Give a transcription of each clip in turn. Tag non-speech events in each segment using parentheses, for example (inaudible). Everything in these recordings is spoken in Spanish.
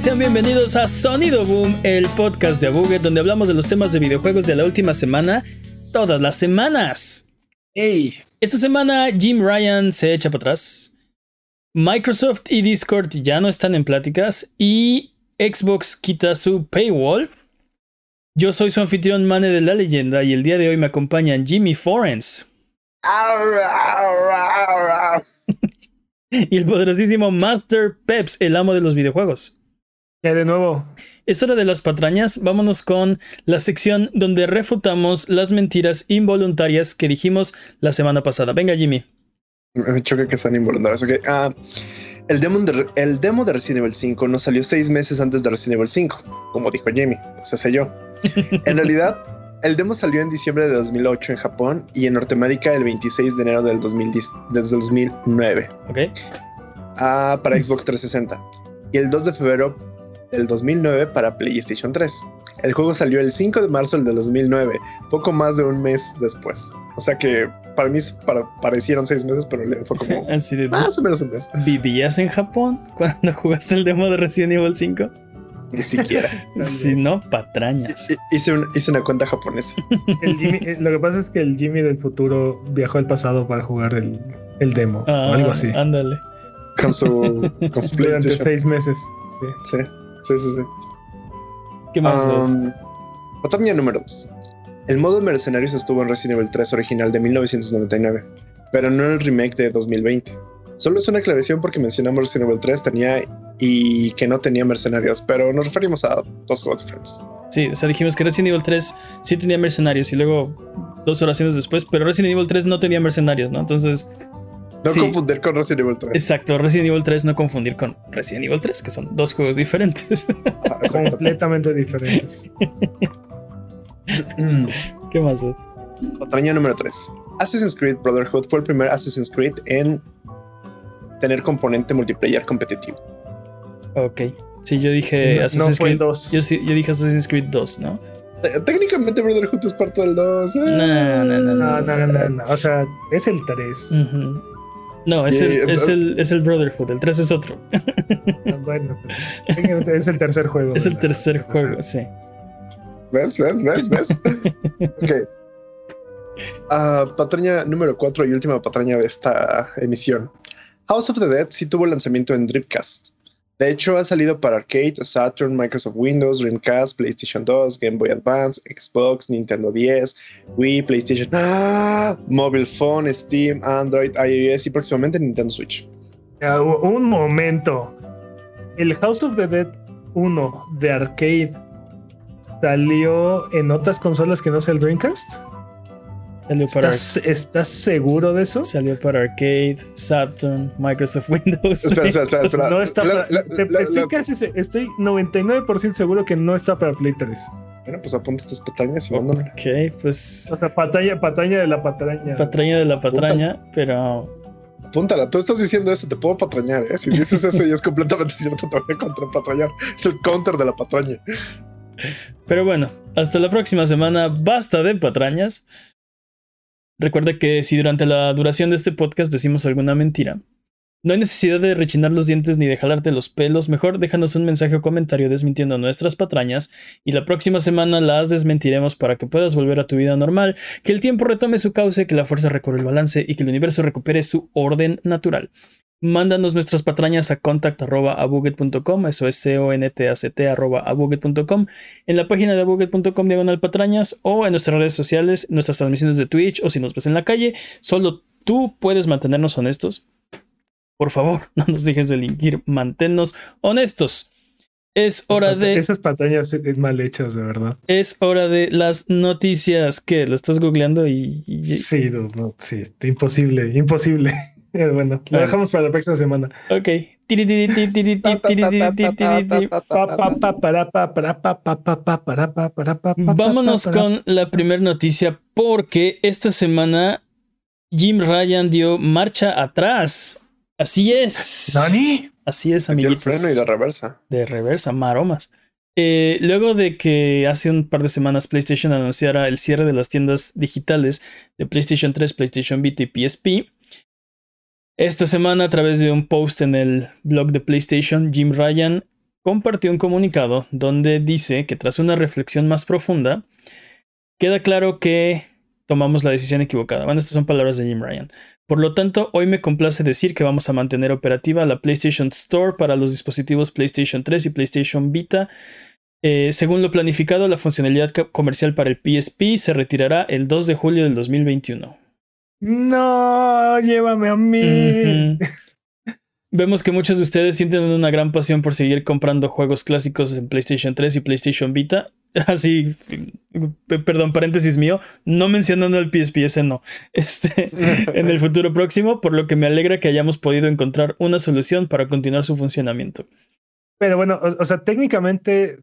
Sean bienvenidos a Sonido Boom, el podcast de Abuget donde hablamos de los temas de videojuegos de la última semana, todas las semanas. Hey. Esta semana Jim Ryan se echa para atrás. Microsoft y Discord ya no están en pláticas y Xbox quita su paywall. Yo soy su anfitrión Mane de la leyenda y el día de hoy me acompañan Jimmy Forens. (laughs) y el poderosísimo Master Peps, el amo de los videojuegos. Ya de nuevo. Es hora de las patrañas. Vámonos con la sección donde refutamos las mentiras involuntarias que dijimos la semana pasada. Venga, Jimmy. Me choca que sean involuntarias. Okay. Ah, el, demo de, el demo de Resident Evil 5 no salió seis meses antes de Resident Evil 5, como dijo Jimmy. O sea, sé yo. en realidad, (laughs) el demo salió en diciembre de 2008 en Japón y en Norteamérica el 26 de enero del 2010, desde 2009. Ok. Ah, para Xbox 360. Y el 2 de febrero del 2009 para PlayStation 3. El juego salió el 5 de marzo del 2009, poco más de un mes después. O sea que para mí para, parecieron seis meses, pero fue como (laughs) Así de más o menos un mes. ¿Vivías en Japón (laughs) cuando jugaste el demo de Resident Evil 5? Ni siquiera. (laughs) si no, patrañas. Hice, un, hice, una cuenta japonesa. El Jimmy, eh, lo que pasa es que el Jimmy del futuro viajó al pasado para jugar el, el demo ah, o algo así. Ándale. Con su, con su Durante seis meses. Sí. sí. Sí, sí, sí. ¿Qué más? Um, Patraña número 2. El modo mercenarios estuvo en Resident Evil 3 original de 1999, pero no en el remake de 2020. Solo es una aclaración porque mencionamos Resident Evil 3 tenía y que no tenía mercenarios, pero nos referimos a dos juegos diferentes. Sí, o sea, dijimos que Resident Evil 3 sí tenía mercenarios y luego dos oraciones después, pero Resident Evil 3 no tenía mercenarios, ¿no? Entonces no confundir con Resident Evil 3. Exacto, Resident Evil 3 no confundir con Resident Evil 3, que son dos juegos diferentes. Ah, (laughs) completamente diferentes. ¿Qué más es? Patraña número 3. Assassin's Creed Brotherhood fue el primer Assassin's Creed en tener componente multiplayer competitivo. Ok. Sí, yo dije no, Assassin's fue Creed. 2. Yo, yo, dije Assassin's Creed 2, ¿no? Técnicamente Brotherhood es parte del 2. No, no, no, no, no, no, no, no. O sea, es el 3. Uh -huh. No, es, el, es, el, es el Brotherhood, el 3 es otro. bueno, es el tercer juego. Es el tercer la, juego, sí. ¿Ves? ¿Ves? ¿Ves? ¿Ves? (laughs) ok. Uh, patraña número 4 y última patraña de esta emisión. House of the Dead sí tuvo lanzamiento en Dreamcast. De hecho, ha salido para Arcade, Saturn, Microsoft Windows, Dreamcast, PlayStation 2, Game Boy Advance, Xbox, Nintendo 10, Wii, PlayStation, ¡Ah! Mobile Phone, Steam, Android, iOS y próximamente Nintendo Switch. Un momento. El House of the Dead 1 de Arcade salió en otras consolas que no sea el Dreamcast. Salió para ¿Estás, ¿Estás, seguro de eso? Salió para Arcade, Saturn, Microsoft Windows. Espera, espera, espera. espera. No está la, para, la, te, la, estoy casi estoy 99% seguro que no está para Play 3. Bueno, pues apunta tus patrañas y mándame. Ok, pues. O sea, patraña, patraña de la patraña. Patraña de la patraña, Apunta. pero. Apúntala, tú estás diciendo eso, te puedo patrañar, ¿eh? Si dices eso y es completamente (laughs) cierto, te voy a contrapatrañar. Es el counter de la patraña. Pero bueno, hasta la próxima semana. Basta de patrañas. Recuerda que si durante la duración de este podcast decimos alguna mentira, no hay necesidad de rechinar los dientes ni de jalarte los pelos, mejor déjanos un mensaje o comentario desmintiendo nuestras patrañas y la próxima semana las desmentiremos para que puedas volver a tu vida normal, que el tiempo retome su cauce, que la fuerza recorre el balance y que el universo recupere su orden natural. Mándanos nuestras patrañas a contact.abuget.com, eso es c o n t a c t en la página de abuget.com diagonal patrañas o en nuestras redes sociales, nuestras transmisiones de Twitch o si nos ves en la calle. Solo tú puedes mantenernos honestos. Por favor, (laughs) no nos dejes de delinquir, manténnos honestos. Es hora de. Esas es mal hechas, de verdad. Es hora de las noticias. ¿Qué? ¿Lo estás googleando y.? y... Sí, no, no, sí, imposible, imposible. (laughs) Bueno, lo dejamos para la próxima semana. Ok. Vámonos con la primera noticia porque esta semana Jim Ryan dio marcha atrás. Así es. ¿Nani? Así es, amiguitos. el freno y de reversa. De reversa, maromas. Eh, luego de que hace un par de semanas PlayStation anunciara el cierre de las tiendas digitales de PlayStation 3, PlayStation Vita y PSP, esta semana, a través de un post en el blog de PlayStation, Jim Ryan compartió un comunicado donde dice que tras una reflexión más profunda, queda claro que tomamos la decisión equivocada. Bueno, estas son palabras de Jim Ryan. Por lo tanto, hoy me complace decir que vamos a mantener operativa la PlayStation Store para los dispositivos PlayStation 3 y PlayStation Vita. Eh, según lo planificado, la funcionalidad comercial para el PSP se retirará el 2 de julio del 2021. No, llévame a mí. Vemos que muchos de ustedes sienten una gran pasión por seguir comprando juegos clásicos en PlayStation 3 y PlayStation Vita. (laughs) Así, perdón, paréntesis mío, no mencionando el PSP, ese no. (laughs) Este, en el futuro próximo, por lo que me alegra que hayamos podido encontrar una solución para continuar su funcionamiento. Pero bueno, o, sea, técnicamente,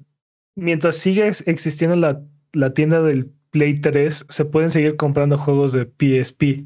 mientras sigue existiendo la, la tienda del Play 3, se pueden seguir comprando juegos de PSP.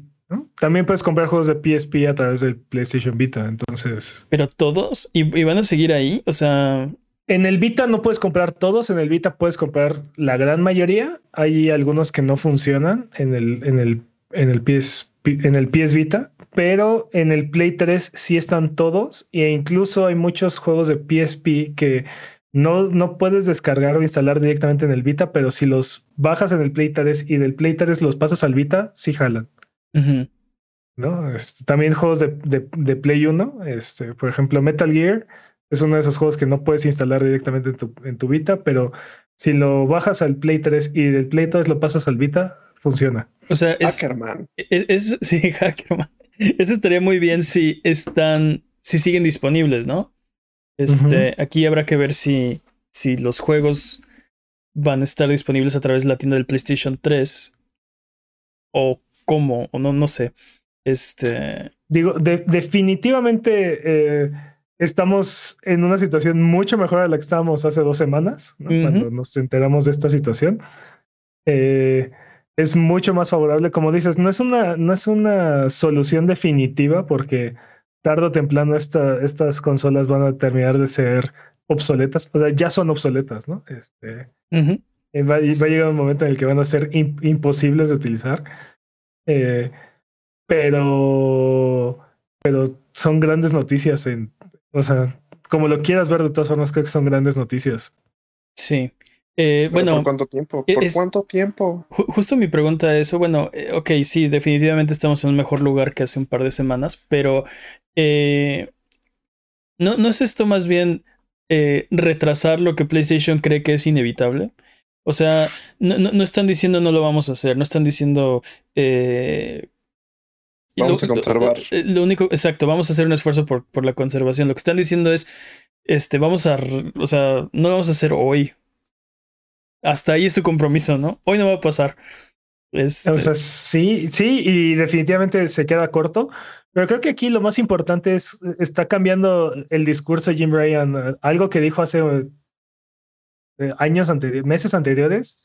También puedes comprar juegos de PSP a través del PlayStation Vita, entonces. Pero todos, ¿Y, van a seguir ahí? O sea. En el Vita no puedes comprar todos, en el Vita puedes comprar la gran mayoría. Hay algunos que no funcionan en el, en el, en el PS, en el PS Vita, pero en el Play 3 sí están todos, e incluso hay muchos juegos de PSP que no, no puedes descargar o instalar directamente en el Vita, pero si los bajas en el Play 3 y del Play 3 los pasas al Vita, sí jalan. ¿No? Este, también juegos de, de, Play 1, este, por ejemplo, Metal Gear es uno de esos juegos que no puedes instalar directamente en tu, en tu Vita, pero si lo bajas al Play 3 y del Play 3 lo pasas al Vita, funciona. O sea, es, Hackerman. E, es, (laughs) sí, Hackerman. Eso estaría muy bien si están, si siguen disponibles, ¿no? Este, aquí habrá que ver si, si los juegos van a estar disponibles a través de la tienda del PlayStation 3 o cómo, o no, no sé. Este. Digo, definitivamente eh, estamos en una situación mucho mejor a la que estábamos hace dos semanas, cuando nos enteramos de esta situación. Eh, es mucho más favorable, como dices, no es una, no es una solución definitiva porque tarde o temprano esta, estas consolas van a terminar de ser obsoletas, o sea, ya son obsoletas, ¿no? Este, eh, va, a llegar un momento en el que van a ser imposibles de utilizar. Eh, pero, pero son grandes noticias en, o sea, como lo quieras ver de todas formas, creo que son grandes noticias. Sí. Eh, bueno, ¿por cuánto tiempo? ¿Por cuánto tiempo? justo mi pregunta es, bueno, eh, ok, sí, definitivamente estamos en un mejor lugar que hace un par de semanas, pero eh, ¿no, ¿no es esto más bien eh, retrasar lo que PlayStation cree que es inevitable? O sea, no, no, están diciendo no lo vamos a hacer, no están diciendo... Eh, vamos a conservar. Eh, lo, único, exacto, vamos a hacer un esfuerzo por, por la conservación. Lo que están diciendo es, este, vamos a, o sea, no lo vamos a hacer hoy. Hasta ahí es su compromiso, ¿no? Hoy no va a pasar. Este... O sea, sí, sí, y definitivamente se queda corto. Pero creo que aquí lo más importante es, está cambiando el discurso Jim Ryan. Algo que dijo hace años anteriores, meses anteriores,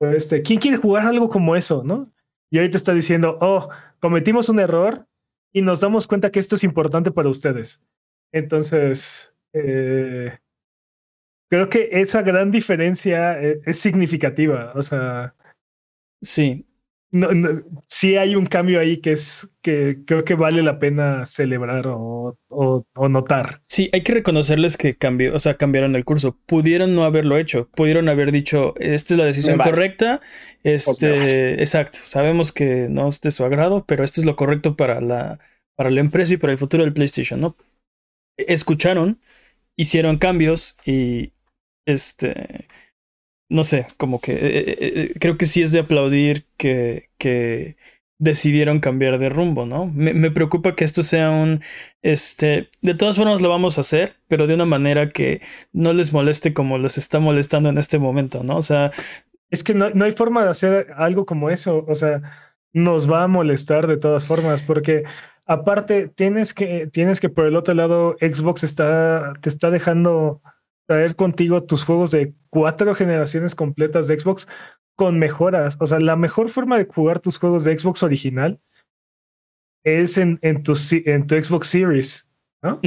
este, ¿quién quiere jugar algo como eso, no? Y ahorita está diciendo, oh, cometimos un error y nos damos cuenta que esto es importante para ustedes. Entonces, eh, creo que esa gran diferencia es, es significativa. O sea. Sí, no, sí hay un cambio ahí que es que creo que vale la pena celebrar o, o, notar. Sí, hay que reconocerles que cambió, o sea, cambiaron el curso. Pudieron no haberlo hecho, pudieron haber dicho, esta es la decisión correcta. Este, exacto. Sabemos que no es de su agrado, pero esto es lo correcto para la, para la empresa y para el futuro del PlayStation, ¿no? Escucharon, hicieron cambios y este no sé, como que eh, eh, eh, creo que sí es de aplaudir que, que decidieron cambiar de rumbo, ¿no? Me, me, preocupa que esto sea un, este, de todas formas lo vamos a hacer, pero de una manera que no les moleste como les está molestando en este momento, ¿no? O sea... Es que no, no hay forma de hacer algo como eso, o sea, nos va a molestar de todas formas, porque aparte tienes que, tienes que por el otro lado, Xbox está, te está dejando traer contigo tus juegos de cuatro generaciones completas de Xbox con mejoras. O sea, la mejor forma de jugar tus juegos de Xbox original es en, en, tu, en tu Xbox Series, ¿no?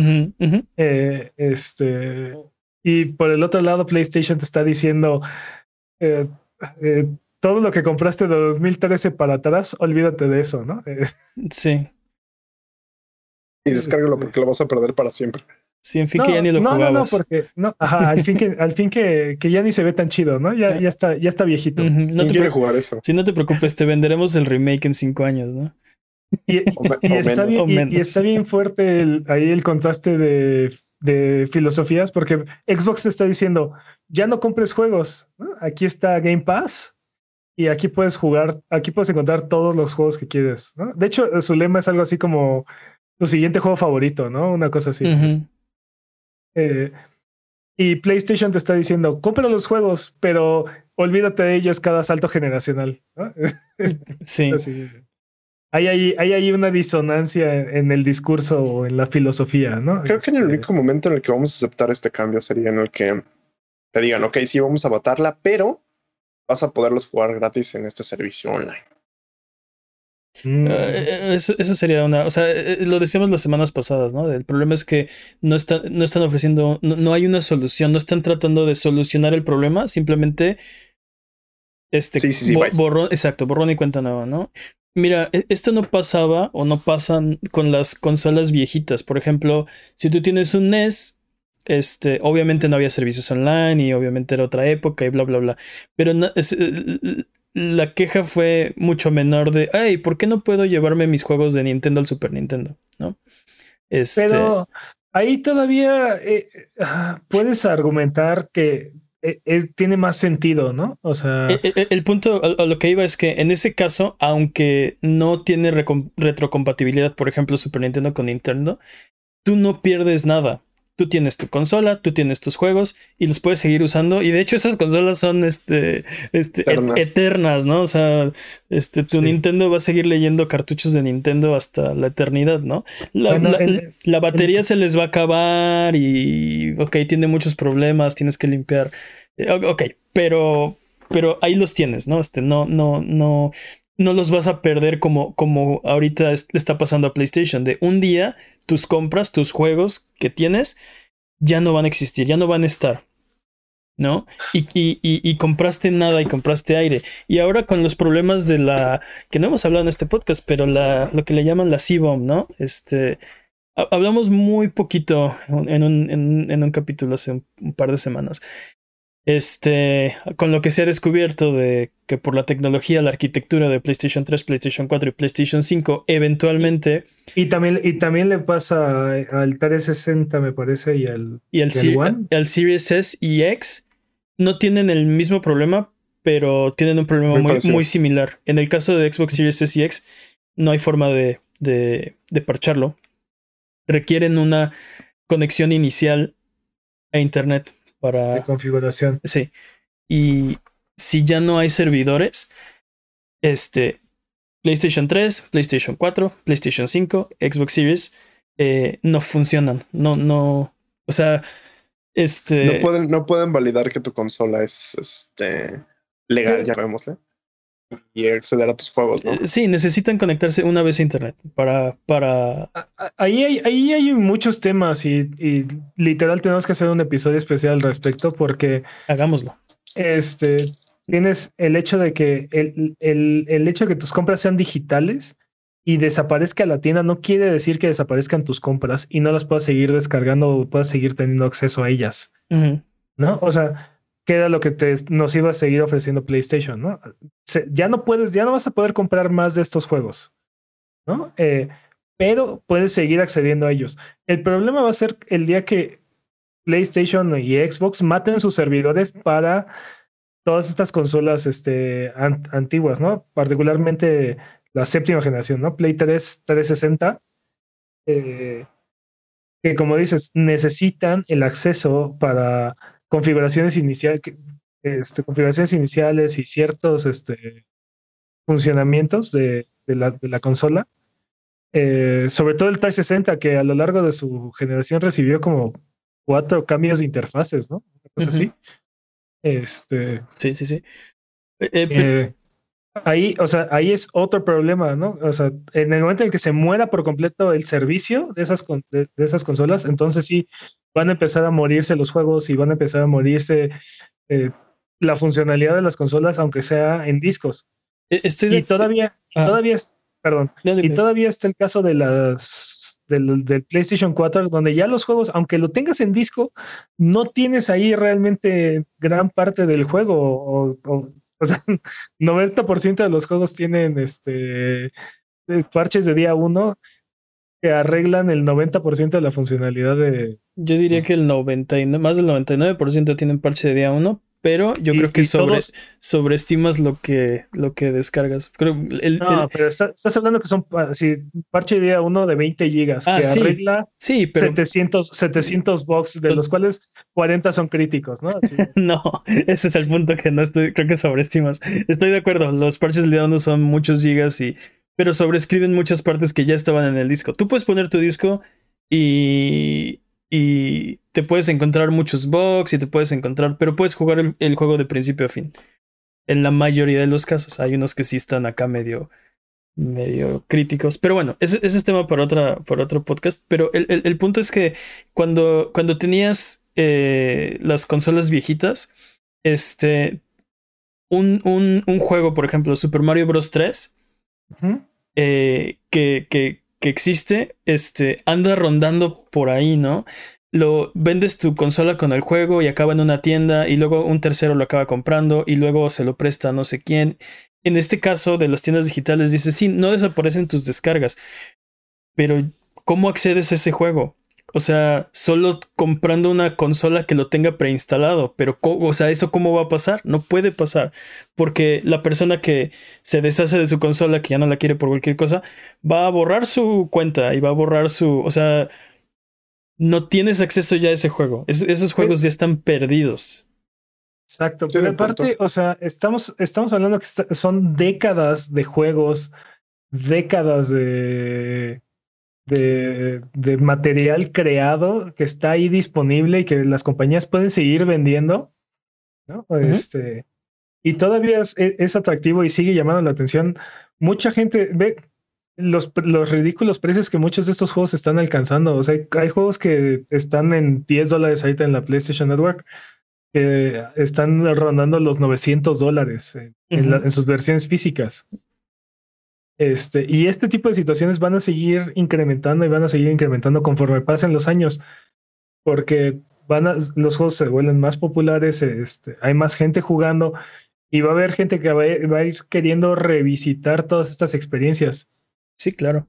Eh, este, y por el otro lado, PlayStation te está diciendo eh, eh, todo lo que compraste de 2013 para atrás, olvídate de eso, ¿no? (laughs) sí. Y descárgalo porque lo vas a perder para siempre. Sí, en fin que ya ni lo no, jugabas. No, no, porque no, ajá, al fin que, (laughs) al fin que, que ya ni se ve tan chido, ¿no? Ya, ya está, ya está viejito. Ujú, No ¿Quién te, quiere jugar eso? sí, no te preocupes, te venderemos el remake en cinco años, ¿no? Y, y- (laughs) O me- y o está menos. bien, y- O y, menos. está bien fuerte el- ahí el contraste de, de filosofías, porque Xbox te está diciendo, ya no compres juegos, ¿no? aquí está Game Pass y aquí puedes jugar, aquí puedes encontrar todos los juegos que quieres, ¿no? De hecho, su lema es algo así como tu siguiente juego favorito, ¿no? Una cosa así. Ujú. Eh, y PlayStation te está diciendo, compra los juegos, pero olvídate de ellos cada salto generacional. ¿no? (laughs) Sí. Así. Hay ahí, hay ahí una disonancia en el discurso o en la filosofía, ¿no? Creo que en el Este, único momento en el que vamos a aceptar este cambio sería en el que te digan, ok, sí, vamos a matarla, pero vas a poderlos jugar gratis en este servicio online. Mm, Eh, Eso, eso sería una, o sea, eh, lo decíamos las semanas pasadas, ¿no? El problema es que no están, no están ofreciendo, no, no hay una solución, no están tratando de solucionar el problema, simplemente este Sí, sí, sí, bo- borrón, exacto, borrón y cuenta nueva, ¿no? Mira, e- esto no pasaba o no pasan con las consolas viejitas. Por ejemplo, si tú tienes un NES, este, obviamente no había servicios online y obviamente era otra época y bla, bla, bla. Pero es- eh, la queja fue mucho menor de, ay, ¿por qué no puedo llevarme mis juegos de Nintendo al Super Nintendo? ¿No? Este, Pero ahí todavía eh, puedes argumentar que eh, eh, tiene más sentido, ¿no? O sea, e- e- el punto a, a lo que iba es que en ese caso, aunque no tiene retrocompatibilidad, por ejemplo, Super Nintendo con Nintendo, tú no pierdes nada. Tú tienes tu consola, tú tienes tus juegos y los puedes seguir usando. Y de hecho, esas consolas son este, este, et- Eternas. ¿no? O sea, este, tu Sí. Nintendo va a seguir leyendo cartuchos de Nintendo hasta la eternidad, ¿no? La, Bueno, la- el- la batería se les va a acabar y, ok, tiene muchos problemas, tienes que limpiar. Eh, Ok, pero, pero ahí los tienes, ¿no? Este, no, no, no, no los vas a perder como, como ahorita es- está pasando a PlayStation. De un día, tus compras, tus juegos que tienes, ya no van a existir, ya no van a estar. ¿No? Y, y, y, compraste nada y compraste aire. Y ahora con los problemas de la. que no hemos hablado en este podcast, pero la, lo que le llaman la C-Bomb, ¿no? Este. ha- Hablamos muy poquito en un, en, en un capítulo hace un par de semanas. Este, con lo que se ha descubierto de que por la tecnología, la arquitectura de PlayStation 3, PlayStation 4 y PlayStation 5, eventualmente, y también, y también le pasa al 360, me parece, y al y el, ¿Y el Sir- One? el Series S y X no tienen el mismo problema, pero tienen un problema Muy muy, parecido. muy similar. En el caso de Xbox Series S y X, no hay forma de, de, de parcharlo. Requieren una conexión inicial a Internet para... de configuración. Sí. Y si ya no hay servidores, este, PlayStation 3, PlayStation 4, PlayStation 5, Xbox Series, eh, no funcionan. No, no. O sea, este. No pueden, no pueden validar que tu consola es este legal, ya llamémosle. Y acceder a tus juegos, ¿no? eh, Sí, necesitan conectarse una vez a internet para, para. Ahí hay, ahí hay muchos temas y, y literal tenemos que hacer un episodio especial al respecto porque Hagámoslo. este, tienes el hecho de que el, el, el hecho de que tus compras sean digitales y desaparezca la tienda no quiere decir que desaparezcan tus compras y no las puedas seguir descargando o puedas seguir teniendo acceso a ellas. ¿no? O sea, que era lo que te, nos iba a seguir ofreciendo PlayStation, ¿no? Ya no puedes, ya no vas a poder comprar más de estos juegos, ¿no? Eh, pero puedes seguir accediendo a ellos. El problema va a ser el día que PlayStation y Xbox maten sus servidores para todas estas consolas este, an- antiguas, ¿no? Particularmente la séptima generación, ¿no? Play 3, 360, eh, que como dices, necesitan el acceso para configuraciones iniciales, este, configuraciones iniciales y ciertos este, funcionamientos de, de la, de la consola. Eh, sobre todo el 360, que a lo largo de su generación recibió como cuatro cambios de interfaces, ¿no? Una cosa así. Este, Sí, sí, sí. Eh, eh, ahí, o sea, ahí es otro problema, ¿no? O sea, en el momento en que se muera por completo el servicio de esas, de, de esas consolas, entonces sí van a empezar a morirse los juegos y van a empezar a morirse eh, la funcionalidad de las consolas, aunque sea en discos. eh, estoy Y de- todavía, y Ah. todavía, perdón. Y todavía está el caso de las del, del PlayStation 4, donde ya los juegos, aunque lo tengas en disco, no tienes ahí realmente gran parte del juego. O, o- (laughs) o sea, 90% de los juegos tienen este eh, parches de día 1 que arreglan el 90% de la funcionalidad de. Yo diría que el 99, más del 99% tienen parche de día 1, pero yo y- creo que sobre, todos- sobreestimas lo que, lo que descargas. Creo el- no, el- pero está- estás hablando que son pa- sí, parche de día 1 de 20 gigas Ah, que sí, arregla sí, pero 700, 700 bucks, de los cuales 40 son críticos, ¿no? Así. (laughs) no, ese es el punto que no estoy, creo que sobreestimas. Estoy de acuerdo, los parches del día 1 son muchos gigas y pero sobrescriben muchas partes que ya estaban en el disco. Tú puedes poner tu disco y y te puedes encontrar muchos bugs y te puedes encontrar, pero puedes jugar el, el juego de principio a fin. En la mayoría de los casos, hay unos que sí están acá medio medio críticos. Pero bueno, ese, ese es tema para, otra, para otro podcast. Pero el, el- el punto es que cuando, cuando tenías eh, las consolas viejitas, este, un, un, un juego, por ejemplo, Super Mario Bros. 3, Ujú. eh, que, que, que existe, este, anda rondando por ahí, ¿no? Lo vendes tu consola con el juego y acaba en una tienda y luego un tercero lo acaba comprando y luego se lo presta a no sé quién. En este caso de las tiendas digitales dice, sí, no desaparecen tus descargas, pero ¿cómo accedes a ese juego? O sea, solo comprando una consola que lo tenga preinstalado, pero o sea, ¿eso cómo va a pasar? No puede pasar, porque la persona que se deshace de su consola, que ya no la quiere por cualquier cosa, va a borrar su cuenta y va a borrar su, o sea, no tienes acceso ya a ese juego. Es- esos juegos ya están perdidos. Exacto, pero aparte, o sea, estamos, estamos hablando que está- son décadas de juegos, décadas de, de, de material creado que está ahí disponible y que las compañías pueden seguir vendiendo, ¿no? Este, y todavía es, e, es atractivo y sigue llamando la atención. Mucha gente ve los, los ridículos precios que muchos de estos juegos están alcanzando. O sea, hay, hay juegos que están en 10 dólares ahorita en la PlayStation Network que están rondando los 900 dólares en, en la- Ujú. en sus versiones físicas. Este, y este tipo de situaciones van a seguir incrementando y van a seguir incrementando conforme pasen los años, porque van a, los juegos se vuelven más populares, este, hay más gente jugando y va a haber gente que va a ir queriendo revisitar todas estas experiencias. Sí, claro.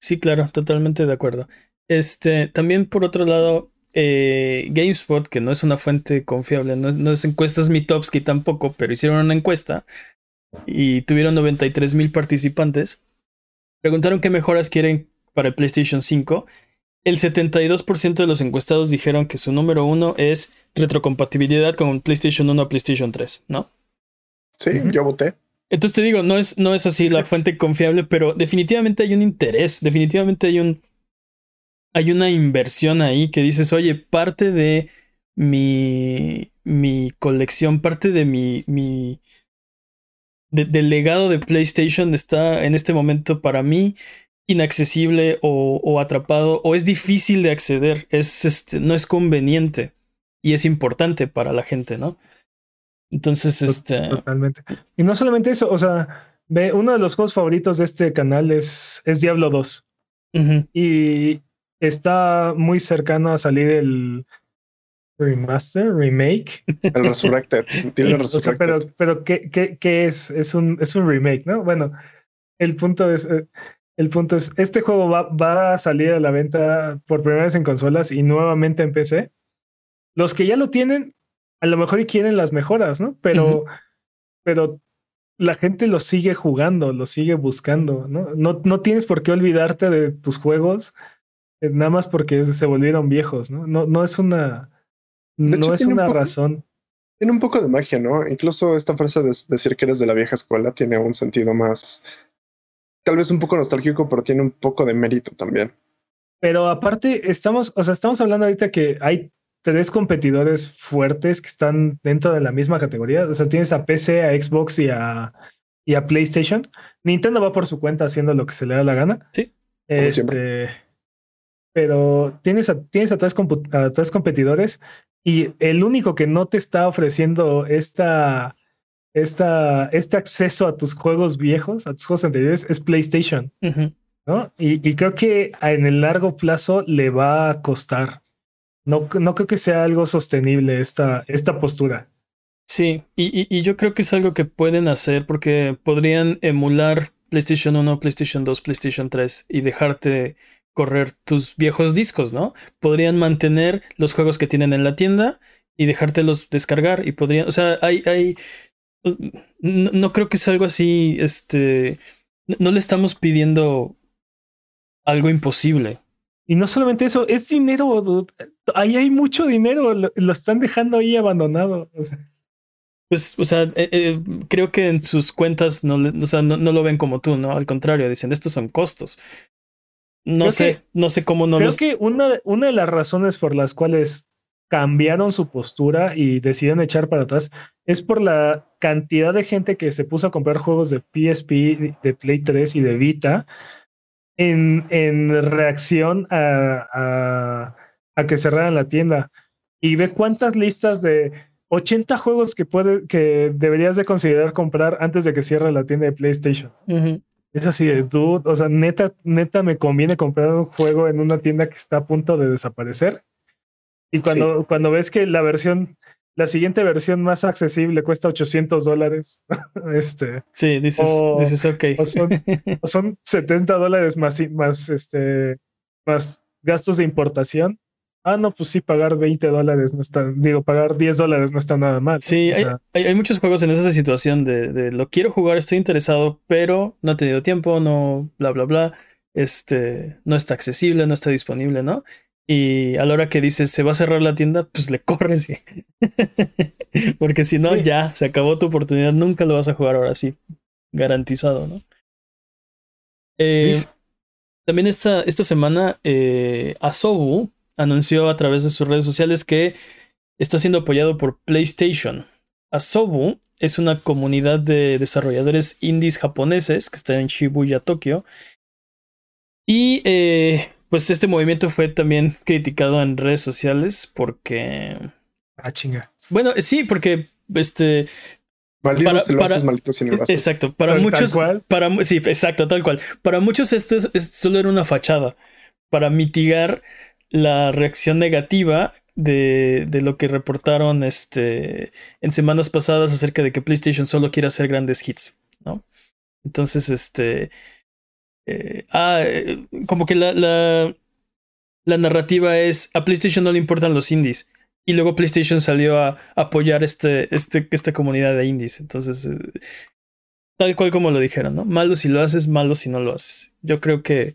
Sí, claro, totalmente de acuerdo. Este, también por otro lado, eh, GameSpot, que no es una fuente confiable, no, es- no es encuestas Mitowski tampoco, pero hicieron una encuesta y tuvieron 93 mil participantes. Preguntaron qué mejoras quieren para el PlayStation 5. El 72% de los encuestados dijeron que su número uno es retrocompatibilidad con PlayStation 1 a PlayStation 3, ¿no? Sí, yo voté. Entonces te digo, no es, no es así la fuente confiable, pero definitivamente hay un interés, definitivamente hay un hay una inversión ahí que dices, oye, parte de mi, mi colección, parte de mi, mi de- del legado de PlayStation está en este momento para mí inaccesible o, o atrapado o es difícil de acceder, es este, no es conveniente y es importante para la gente, ¿no? Entonces, este, Totalmente. Y no solamente eso, o sea, ve, uno de los juegos favoritos de este canal es, es Diablo 2 ujú, y está muy cercano a salir el remaster, remake. El Resurrected. (laughs) O sea, Resurrected. pero, pero ¿qué, qué, qué es? Es un, es un remake, ¿no? Bueno, el punto es, eh, el punto es, este juego va, va a salir a la venta por primera vez en consolas y nuevamente en PC. Los que ya lo tienen, a lo mejor y quieren las mejoras, ¿no? Pero, pero la gente lo sigue jugando, lo sigue buscando, ¿no? No, no tienes por qué olvidarte de tus juegos, eh, nada más porque se volvieron viejos, ¿no? No, no es una, De hecho, no es un una poco- razón. Tiene un poco de magia, ¿no? Incluso esta frase de decir que eres de la vieja escuela tiene un sentido más, tal vez un poco nostálgico, pero tiene un poco de mérito también. Pero aparte, estamos, o sea, estamos hablando ahorita que hay tres competidores fuertes que están dentro de la misma categoría. O sea, tienes a PC, a Xbox y a, y a PlayStation. Nintendo va por su cuenta haciendo lo que se le da la gana. Sí. Este, pero tienes a, tienes a tres, a tres competidores y el único que no te está ofreciendo esta, esta, este acceso a tus juegos viejos, a tus juegos anteriores, es PlayStation. ¿no? Y, y, creo que en el largo plazo le va a costar. No, no creo que sea algo sostenible esta, esta postura. Sí, y, y, yo creo que es algo que pueden hacer porque podrían emular PlayStation 1, PlayStation 2, PlayStation 3 y dejarte correr tus viejos discos, ¿no? Podrían mantener los juegos que tienen en la tienda y dejártelos descargar y podrían, o sea, hay, hay, pues, no, no creo que sea algo así, este, no le estamos pidiendo algo imposible. Y no solamente eso, es dinero, ahí hay mucho dinero, lo, están dejando ahí abandonado. Pues, o sea, eh, eh, creo que en sus cuentas no, o sea, no, lo ven como tú, ¿no? Al contrario, dicen, estos son costos. No sé, no sé cómo no Creo que una, una de las razones por las cuales cambiaron su postura y decidieron echar para atrás es por la cantidad de gente que se puso a comprar juegos de PSP, de Play 3 y de Vita en, en reacción a, a, que cerraran la tienda. Y ve cuántas listas de 80 juegos que, puede, que deberías de considerar comprar antes de que cierre la tienda de PlayStation. Es así de dude, o sea, neta, neta me conviene comprar un juego en una tienda que está a punto de desaparecer. Y cuando, cuando ves que la versión la siguiente versión más accesible cuesta 800 dólares. (laughs) este, sí, dices, dices ok. O son, son 70 dólares más, más, este, más gastos de importación. Ah, no, pues sí, pagar 20 dólares no está, digo, pagar 10 dólares no está nada mal. Sí, hay, hay, muchos juegos en esa situación de, de, lo quiero jugar, estoy interesado, pero no he tenido tiempo, no, bla, bla, bla. Este, no está accesible, no está disponible, ¿no? Y a la hora que dices se va a cerrar la tienda, pues le (laughs) corres. (laughs) Porque si no, ya se acabó tu oportunidad, nunca lo vas a jugar ahora sí. Garantizado, ¿no? Eh, también esta, esta semana, eh, Asobu anunció a través de sus redes sociales que está siendo apoyado por PlayStation. Asobu es una comunidad de desarrolladores indies japoneses que está en Shibuya, Tokio. Y eh, pues este movimiento fue también criticado en redes sociales porque. Ah, chinga. Bueno, sí, porque este. Malditos para, para, malditos Exacto. Para muchos. Para, sí, exacto, tal cual. Para muchos, esto solo era una fachada. Para mitigar la reacción negativa de, de, lo que reportaron este, en semanas pasadas acerca de que PlayStation solo quiere hacer grandes hits, ¿no? Entonces, este eh, ah, eh, como que la, la, la, narrativa es a PlayStation no le importan los indies. Y luego PlayStation salió a apoyar este, este, esta comunidad de indies. Entonces, eh, tal cual como lo dijeron, ¿no? Malo si lo haces, malo si no lo haces. Yo creo que.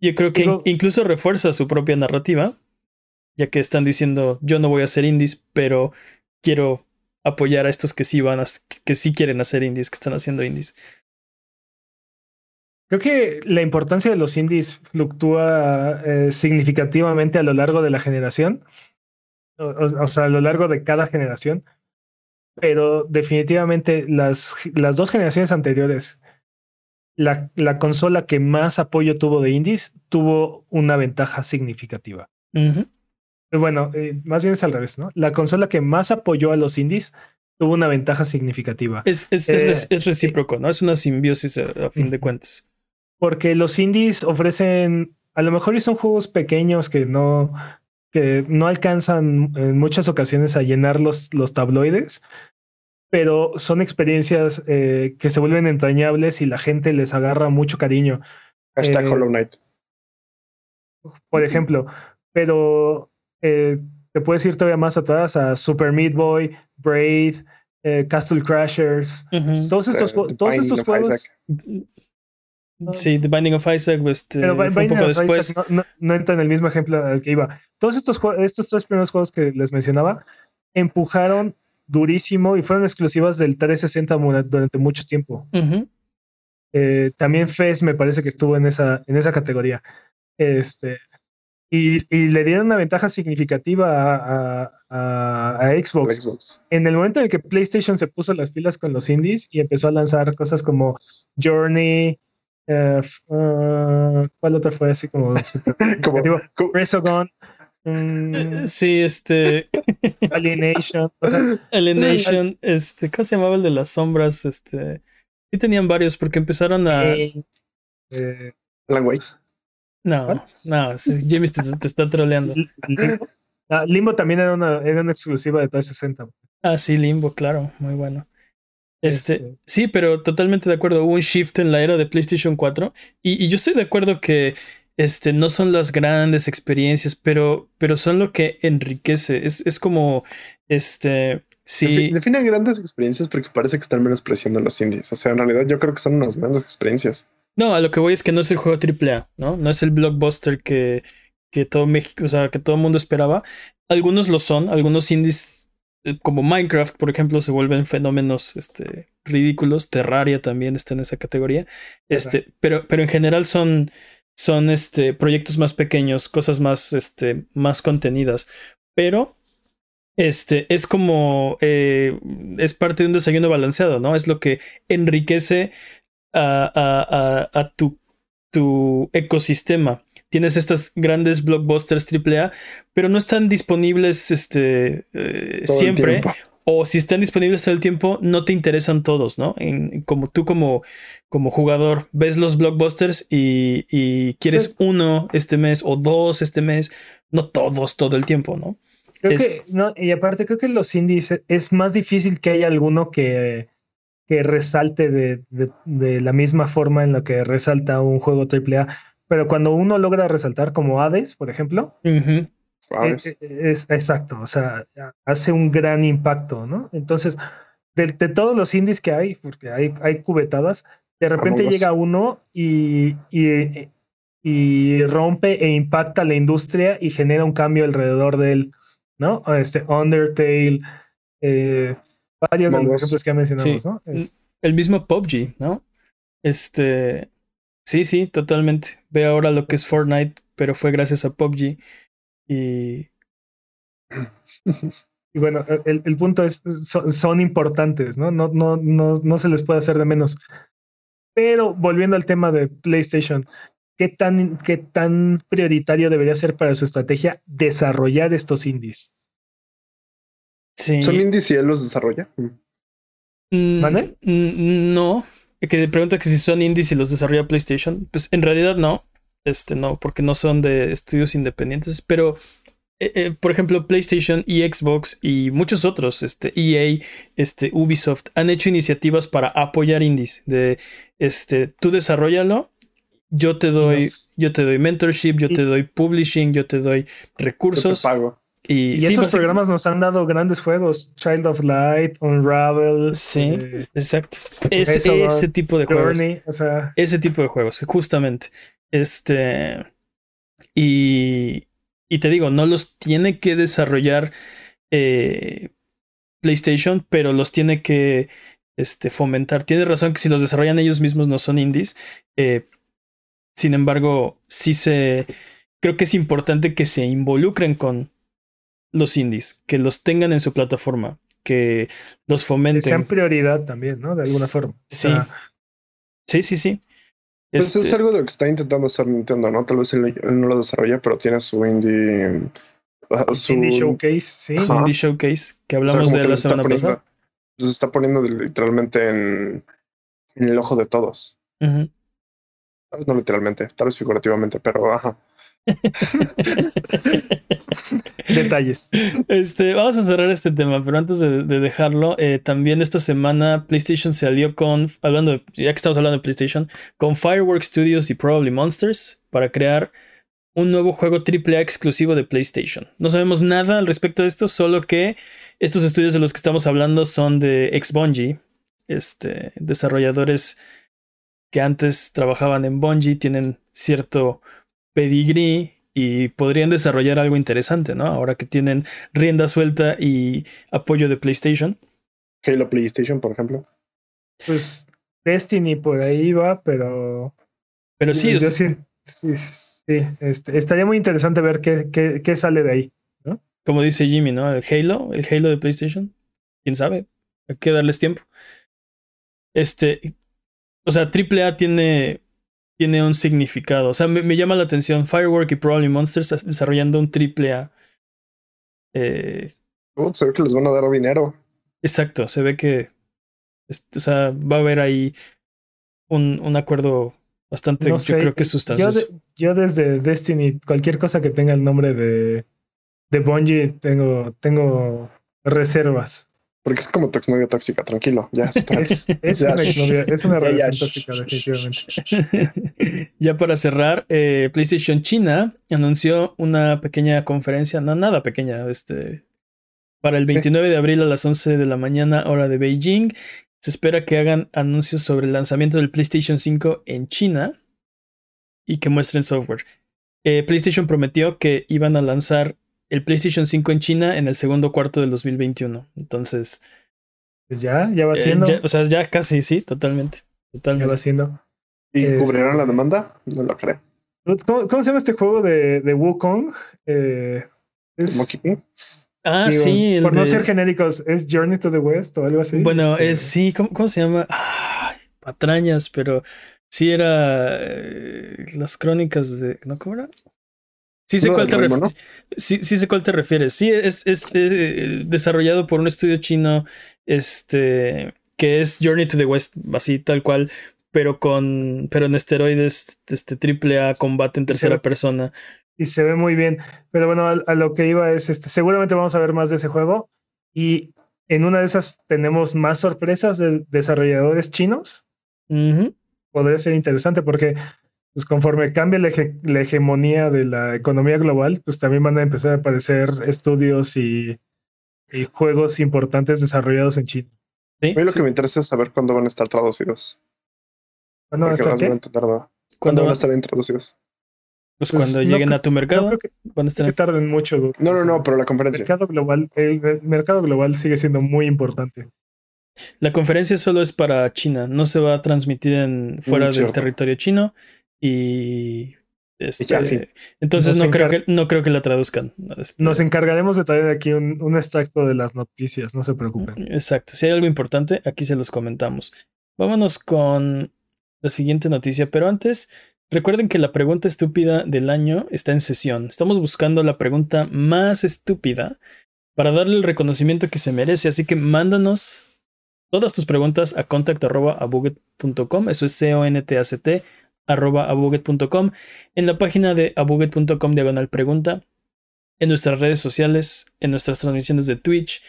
Yo creo que incluso refuerza su propia narrativa. Ya que están diciendo, yo no voy a hacer indies, pero quiero apoyar a estos que sí van a, que sí quieren hacer indies, que están haciendo indies. Creo que la importancia de los indies fluctúa eh, significativamente a lo largo de la generación, o, sea, a lo largo de cada generación, pero definitivamente las, las dos generaciones anteriores, la, la, consola que más apoyo tuvo de indies tuvo una ventaja significativa. Bueno, eh, más bien es al revés, ¿no? La consola que más apoyó a los indies tuvo una ventaja significativa. Es, es, es, eh, recíproco, ¿no? Es una simbiosis a fin de cuentas porque los indies ofrecen, a lo mejor son juegos pequeños que no, que no alcanzan en muchas ocasiones a llenar los, los tabloides, pero son experiencias eh, que se vuelven entrañables y la gente les agarra mucho cariño. Hashtag eh, Hollow Knight. Por ejemplo, pero eh, te puedes ir todavía más atrás a Super Meat Boy, Braid, Castle Crashers, todos estos, todos estos juegos. Sí, The Binding of Isaac este, fue un poco después. No, entra en el mismo ejemplo al que iba. Todos estos, estos tres primeros juegos que les mencionaba empujaron durísimo y fueron exclusivas del 360 durante mucho tiempo. Eh, también Fez me parece que estuvo en esa, en esa categoría. Este, y, y le dieron una ventaja significativa a, a, a Xbox. Xbox. En el momento en el que PlayStation se puso las pilas con los indies y empezó a lanzar cosas como Journey, Uh, ¿Cuál otra fue así como, (laughs) como Resogun? mm, Sí, este. (laughs) Alienation. o sea, Alienation, este. ¿Cómo se llamaba el de las sombras? Este. Sí tenían varios porque empezaron a. eh, eh, Wake. No, ¿What? no, sí, James te, te está troleando. Limbo. Ah, Limbo también era una, era una exclusiva de 360. Ah, sí, Limbo, claro, muy bueno. Este, Este. sí, pero totalmente de acuerdo. Hubo un shift en la era de PlayStation 4 y, y yo estoy de acuerdo que este, no son las grandes experiencias, pero, pero son lo que enriquece. Es, es como, este, sí, Defi- Definen grandes experiencias porque parece que están menospreciando los indies. O sea, en realidad yo creo que son unas grandes experiencias. no, a lo que voy es que no es el juego AAA, ¿no? No es el blockbuster que, que todo México, o sea, que todo el mundo esperaba. Algunos lo son, algunos indies como Minecraft, por ejemplo, se vuelven fenómenos este, ridículos. Terraria también está en esa categoría. Este, pero, pero en general son, son este, proyectos más pequeños, cosas más, este, más contenidas. Pero este, es como, eh, es parte de un desayuno balanceado, ¿no? Es lo que enriquece a, a- a- a tu, tu ecosistema. Tienes estas grandes blockbusters AAA, pero no están disponibles este, eh, siempre. O si están disponibles todo el tiempo, no te interesan todos, ¿no? En, como tú como, como jugador ves los blockbusters y, y quieres uno este mes o dos este mes, no todos todo el tiempo, ¿no? Creo Es- que, no, y aparte creo que los indies es más difícil que haya alguno que, que resalte de, de- de la misma forma en la que resalta un juego AAA. Pero cuando uno logra resaltar, como Hades, por ejemplo, eh, eh, es exacto, o sea, hace un gran impacto, ¿no? Entonces, de, de todos los indies que hay, porque hay, hay cubetadas, de repente Among Us. llega uno y, y, y rompe e impacta la industria y genera un cambio alrededor de él, ¿no? Este Undertale, eh, varios de los Us. ejemplos que ya mencionamos, Sí. ¿no? Es- El mismo PUBG, ¿no? Este. Sí, sí, totalmente. Ve ahora lo que es Fortnite, pero fue gracias a PUBG. Y. (laughs) Y bueno, el, el punto es, son, son importantes, ¿no? No, no, no, no se les puede hacer de menos. Pero volviendo al tema de PlayStation, ¿qué tan, qué tan prioritario debería ser para su estrategia desarrollar estos indies? Sí. ¿Son indies y él los desarrolla? Mm. Mm, ¿Vale? mm, No. Que pregunta que si son indies y los desarrolla PlayStation. Pues en realidad no. Este no, porque no son de estudios independientes. Pero, eh, eh, por ejemplo, PlayStation y Xbox y muchos otros, este, EA, este, Ubisoft, han hecho iniciativas para apoyar indies. De este, tú desarrollalo, yo te doy, yo te doy mentorship, yo te doy publishing, yo te doy Yo te recursos. pago. Y, Y sí, esos programas nos han dado grandes juegos: Child of Light, Unravel, Sí. eh, Exacto. Ese, tipo de juegos. Journey. O sea, Ese tipo de juegos, justamente. Este. Y. Y te digo, no los tiene que desarrollar eh, PlayStation, pero los tiene que este, fomentar. Tienes razón que si los desarrollan ellos mismos no son indies. eh, sin embargo, sí se. Creo que es importante que se involucren con los indies, que los tengan en su plataforma, que los que fomenten. sean prioridad también, ¿no? De alguna Sí, forma. O sí. sea, Sí, sí, sí. Pues es Este- algo de lo que está intentando hacer Nintendo, ¿no? Tal vez él, él no lo desarrolla, pero tiene su indie. uh, su, Indie Showcase, sí. su Ajá. Indie Showcase que o sea, hablamos de que la semana pasada. Los está poniendo literalmente en, en el ojo de todos. Ujú. Tal vez no literalmente, tal vez figurativamente, pero ajá. (laughs) Detalles. Este, vamos a cerrar este tema, pero antes de, de dejarlo, eh, también esta semana PlayStation se alió con, hablando de, ya que estamos hablando de PlayStation, con Fireworks Studios y Probably Monsters para crear un nuevo juego AAA exclusivo de PlayStation. No sabemos nada al respecto de esto, solo que estos estudios de los que estamos hablando son de ex Bungie, este, desarrolladores que antes trabajaban en Bungie, tienen cierto pedigrí y podrían desarrollar algo interesante, ¿no? Ahora que tienen rienda suelta y apoyo de PlayStation. Halo PlayStation, por ejemplo. Pues Destiny por ahí va, pero Pero sí, yo sí, sí, sí, este, estaría muy interesante ver qué, qué, qué sale de ahí. como dice Jimmy, ¿no? El Halo, el Halo de PlayStation. ¿Quién sabe? Hay que darles tiempo. Este, o sea, AAA tiene tiene un significado. O sea, me, me llama la atención Firework y Probably Monsters desarrollando un triple A. Eh, Uh, se ve que les van a dar dinero. exacto, se ve que. o sea, va a haber ahí un, un acuerdo bastante, No yo creo que yo, sustancioso. de- yo desde Destiny, cualquier cosa que tenga el nombre de, de Bungie, tengo, tengo reservas. Porque es como tu exnovia tóxica, tranquilo. Ya. (laughs) Es, es Ya, una exnovia, es una (laughs) Ya, ya, relación shh, tóxica, definitivamente. (laughs) ya para cerrar, eh, PlayStation China anunció una pequeña conferencia, no nada pequeña, este, para el Sí. 29 de abril a las 11 de la mañana, hora de Beijing. Se espera que hagan anuncios sobre el lanzamiento del PlayStation 5 en China y que muestren software. Eh, PlayStation prometió que iban a lanzar el PlayStation 5 en China en el segundo cuarto del 2021. Entonces, Pues ya, ya va eh, siendo. ya- o sea, ya casi, sí, totalmente. ya Totalmente. va siendo. ¿Y Es- cubrirán la demanda? No lo creo. ¿Cómo, cómo se llama este juego de, de Wukong? Eh, es. Ah, digo, sí, el por no ser genéricos, ¿es Journey to the West o algo así? Bueno, Este, es sí, ¿cómo, cómo se llama? Ay, patrañas, pero sí era eh, las crónicas de. ¿No cómo era? Sí sé Uno cuál te refieres. Sí, sí sé cuál te refieres. Sí, es, es eh, desarrollado por un estudio chino. Este. que es Journey to the West, así tal cual. Pero con. Pero en esteroides, este triple A combate en tercera persona. y se ve muy bien. Pero bueno, a, a lo que iba es, este, seguramente vamos a ver más de ese juego y en una de esas tenemos más sorpresas de desarrolladores chinos. Podría ser interesante porque pues conforme cambie la, hege- la hegemonía de la economía global, pues también van a empezar a aparecer estudios y, y juegos importantes desarrollados en China. Sí, A mí lo sí. que me interesa es saber cuándo van a estar traducidos. Bueno, porque ¿hasta no se van a qué? entender nada. Cuando ¿Cuándo van a estar introducidos? pues Pues cuando no lleguen a tu No mercado, creo que, van a estar que tarden mucho. No, no, no, pero la El conferencia. mercado global, el, el mercado global sigue siendo muy importante. La conferencia solo es para China, no se va a transmitir en fuera del cierto. territorio chino y este, entonces Nos no creo que no creo que la traduzcan. Este, Nos encargaremos de traer aquí un, un extracto de las noticias, no se preocupen. Exacto, si hay algo importante aquí se los comentamos. Vámonos con la siguiente noticia, pero antes recuerden que la pregunta estúpida del año está en sesión. Estamos buscando la pregunta más estúpida para darle el reconocimiento que se merece, así que mándanos todas tus preguntas a contact.abuget.com, eso es C-O-N-T-A-C-T, arroba abuget.com, en la página de abuget.com diagonal pregunta, en nuestras redes sociales, en nuestras transmisiones de Twitch.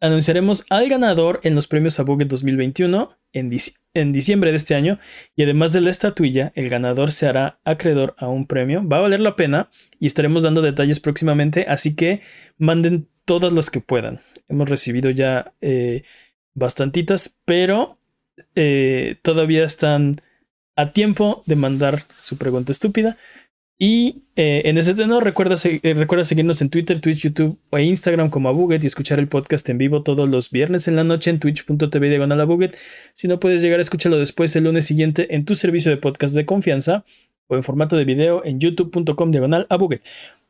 Anunciaremos al ganador en los premios Abuget 2021 en, en diciembre de este año y además de la estatuilla, el ganador se hará acreedor a un premio. Va a valer la pena y estaremos dando detalles próximamente, así que manden todas las que puedan. Hemos recibido ya eh, bastantitas, pero eh, todavía están a tiempo de mandar su pregunta estúpida. Y eh, en ese tenor, recuerda, eh, recuerda seguirnos en Twitter, Twitch, YouTube e Instagram como Abuget y escuchar el podcast en vivo todos los viernes en la noche en twitch.tv diagonal Abuget. Si no puedes llegar a escucharlo después el lunes siguiente en tu servicio de podcast de confianza o en formato de video en youtube.com diagonal Abuget.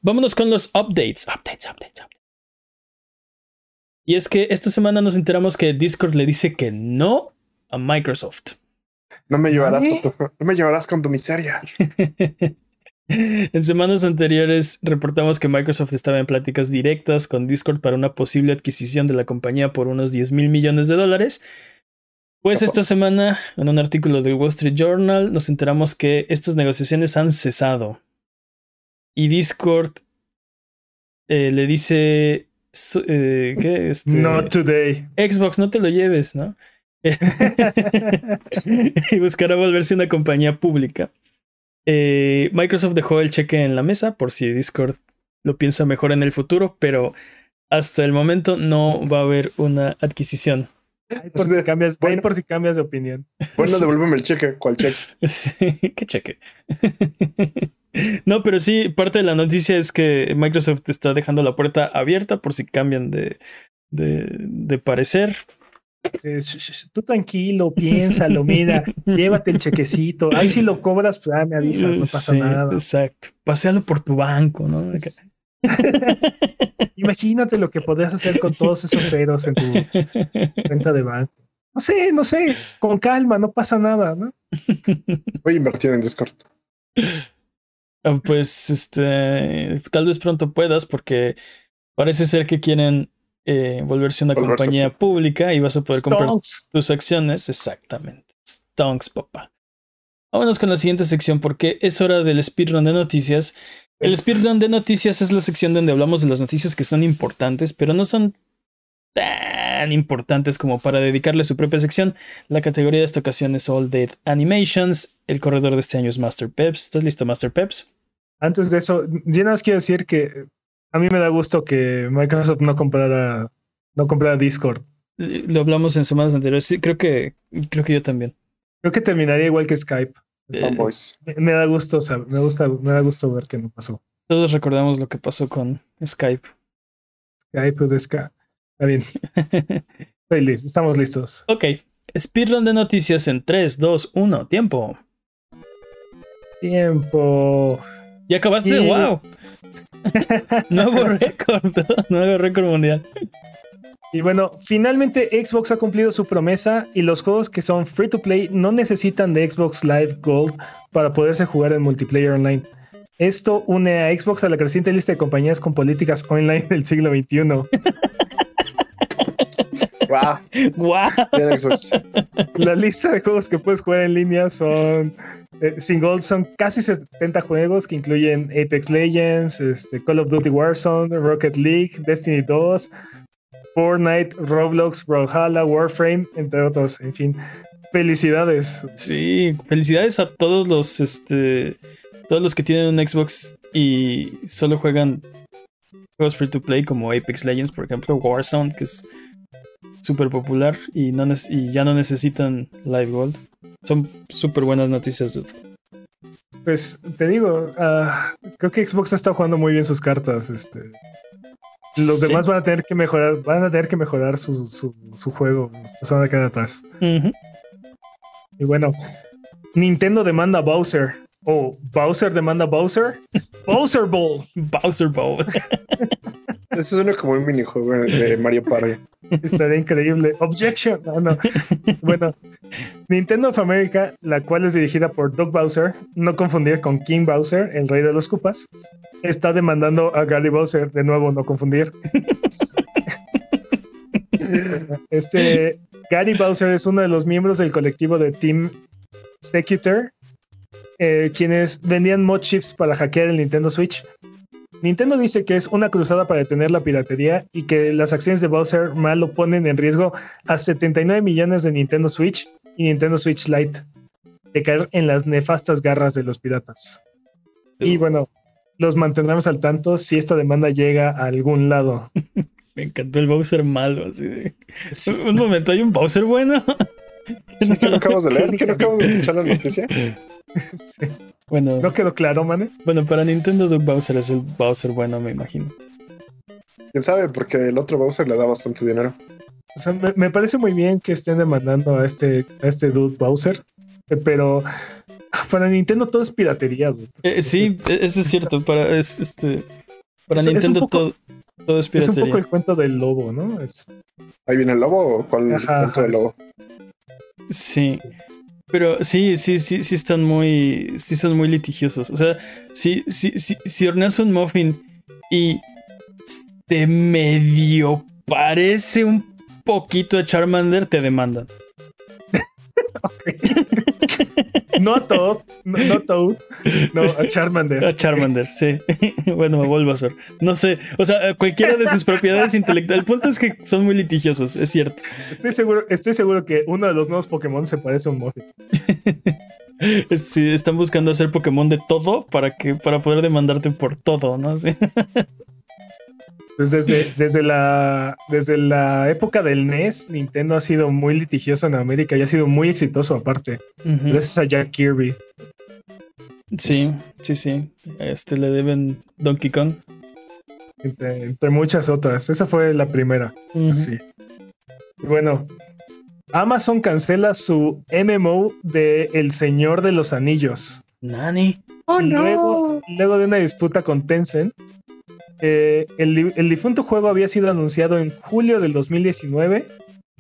Vámonos con los updates. Updates, updates, updates. Y es que esta semana nos enteramos que Discord le dice que no a Microsoft. No me llevarás, tu- no me llevarás con tu miseria. (laughs) en semanas anteriores reportamos que Microsoft estaba en pláticas directas con Discord para una posible adquisición de la compañía por unos 10 mil millones de dólares. Pues esta semana, en un artículo del Wall Street Journal, nos enteramos que estas negociaciones han cesado. Y Discord eh, le dice... eh, ¿Qué? (laughs) Este, Not today. Xbox, no te lo lleves, ¿no? (laughs) y buscará volverse una compañía pública. Eh, Microsoft dejó el cheque en la mesa por si Discord lo piensa mejor en el futuro, pero hasta el momento no va a haber una adquisición. Ahí por, si cambias, Bueno. por si cambias de opinión. Bueno, Sí. devuélveme el cheque. ¿Cuál cheque? (laughs) Sí, ¿Qué cheque? (laughs) no, pero sí, parte de la noticia es que Microsoft está dejando la puerta abierta por si cambian de, de, de parecer. Tú tranquilo, piénsalo, mira, llévate el chequecito. Ahí si lo cobras, pues ah, me avisas, no pasa Sí, nada. Exacto. Pasealo por tu banco, ¿no? (laughs) Imagínate lo que podrías hacer con todos esos ceros en tu cuenta de banco. No sé, no sé, con calma, no pasa nada, ¿no? Voy a invertir en Discord. Ah, Pues este, tal vez pronto puedas porque parece ser que quieren eh, volverse una Volverse compañía pública y vas a poder comprar Stonks. tus acciones. Exactamente. Stonks, papá. Vámonos con la siguiente sección porque es hora del speedrun de noticias. El speedrun de noticias es la sección donde hablamos de las noticias que son importantes, pero no son tan importantes como para dedicarle su propia sección. La categoría de esta ocasión es All Dead Animations. El corredor de este año es Master Peps. ¿Estás listo, Master Peps? Antes de eso, yo nada más quiero decir que a mí me da gusto que Microsoft no comprara, no comprara Discord. Lo hablamos en semanas anteriores. Sí, creo que, creo que yo también. Creo que terminaría igual que Skype. Eh. Me, me da gusto, sab- me gusta, me da gusto ver que no pasó. todos recordamos lo que pasó con Skype. Skype de Skype. Está bien, (laughs) estoy listo, estamos listos. ok. Speedrun de noticias en 3, 2, 1. Tiempo. Tiempo. ¿Ya acabaste? Y- ¡Wow! (laughs) Nuevo récord. Nuevo récord mundial. Y bueno, finalmente Xbox ha cumplido su promesa y los juegos que son free to play no necesitan de Xbox Live Gold para poderse jugar en multiplayer online. Esto une a Xbox a la creciente lista de compañías con políticas online del siglo XXI. Wow, ¡Wow! La lista de juegos que puedes jugar en línea son sin Gold son casi 70 juegos que incluyen Apex Legends, este, Call of Duty Warzone, Rocket League, Destiny 2, Fortnite, Roblox, Brawlhalla, Warframe, entre otros. En fin, felicidades. Sí, felicidades a todos los, este, todos los que tienen un Xbox y solo juegan juegos free to play como Apex Legends, por ejemplo, Warzone, que es súper popular y, no y ya no necesitan Live Gold. Son súper buenas noticias, dude. Pues te digo, ah, creo que Xbox ha estado jugando muy bien sus cartas. Este. Los Sí. demás van a tener que mejorar, van a tener que mejorar su, su, su juego. Se van a quedar atrás. Y bueno, Nintendo demanda a Bowser. O Bowser demanda a Bowser. (laughs) Bowser Ball. Bowser Bowl. Ese suena como un minijuego de Mario Party. (laughs) Estaría increíble. Objection. No. Bueno, Nintendo of America, la cual es dirigida por Doug Bowser, no confundir con King Bowser, el rey de los cupas, está demandando a Gary Bowser, de nuevo, no confundir. Este Gary Bowser es uno de los miembros del colectivo de Team Secutor, eh, quienes vendían mod chips para hackear el Nintendo Switch. Nintendo dice que es una cruzada para detener la piratería y que las acciones de Bowser mal lo ponen en riesgo a 79 millones de Nintendo Switch y Nintendo Switch Lite de caer en las nefastas garras de los piratas. Y bueno, los mantendremos al tanto si esta demanda llega a algún lado. (laughs) Me encantó el Bowser malo. Así de... Sí. Un momento, ¿hay un Bowser bueno? ¿Sí que no acabas de leer? ¿Que no acabas de escuchar la noticia? (laughs) Sí. Bueno, ¿No quedó claro, man? bueno, para Nintendo Doug Bowser es el Bowser bueno, me imagino. ¿Quién sabe? Porque el otro Bowser le da bastante dinero. O sea, me, me parece muy bien que estén demandando a este, a este dude Bowser, eh, pero para Nintendo todo es piratería. dude. Eh, sí, e- eso es cierto. Para, es, este, para Es- es un Nintendo poco- todo, todo es Es un piratería. poco el cuento del lobo, ¿no? Es- ¿Ahí viene el lobo o cuál Ajá, cuento del lobo? Sí. Pero sí, sí, sí, sí están muy. Sí son muy litigiosos. O sea, si, si, si, si horneas un muffin y te medio parece un poquito a Charmander, te demandan. (laughs) no a Toad, no, no a Toad, no a Charmander. A Charmander, sí. (laughs) bueno, a Bulbasaur. No sé. O sea, cualquiera de sus propiedades intelectuales. El punto es que son muy litigiosos, es cierto. Estoy seguro, estoy seguro que uno de los nuevos Pokémon se parece a un Muffin. (laughs) Sí, están buscando hacer Pokémon de todo para que para poder demandarte por todo, ¿no? Sí. (laughs) Pues desde, (laughs) desde, la, desde la época del NES, Nintendo ha sido muy litigioso en América y ha sido muy exitoso aparte. Ujú. Gracias a Jack Kirby. Sí, sí, sí. Este le deben Donkey Kong. Entre, entre muchas otras. Esa fue la primera. Sí. Y bueno, Amazon cancela su MMO de El Señor de los Anillos. Nani. ¡Oh, Luego, luego de una disputa con Tencent, eh, el, di- el difunto juego había sido anunciado en julio del 2019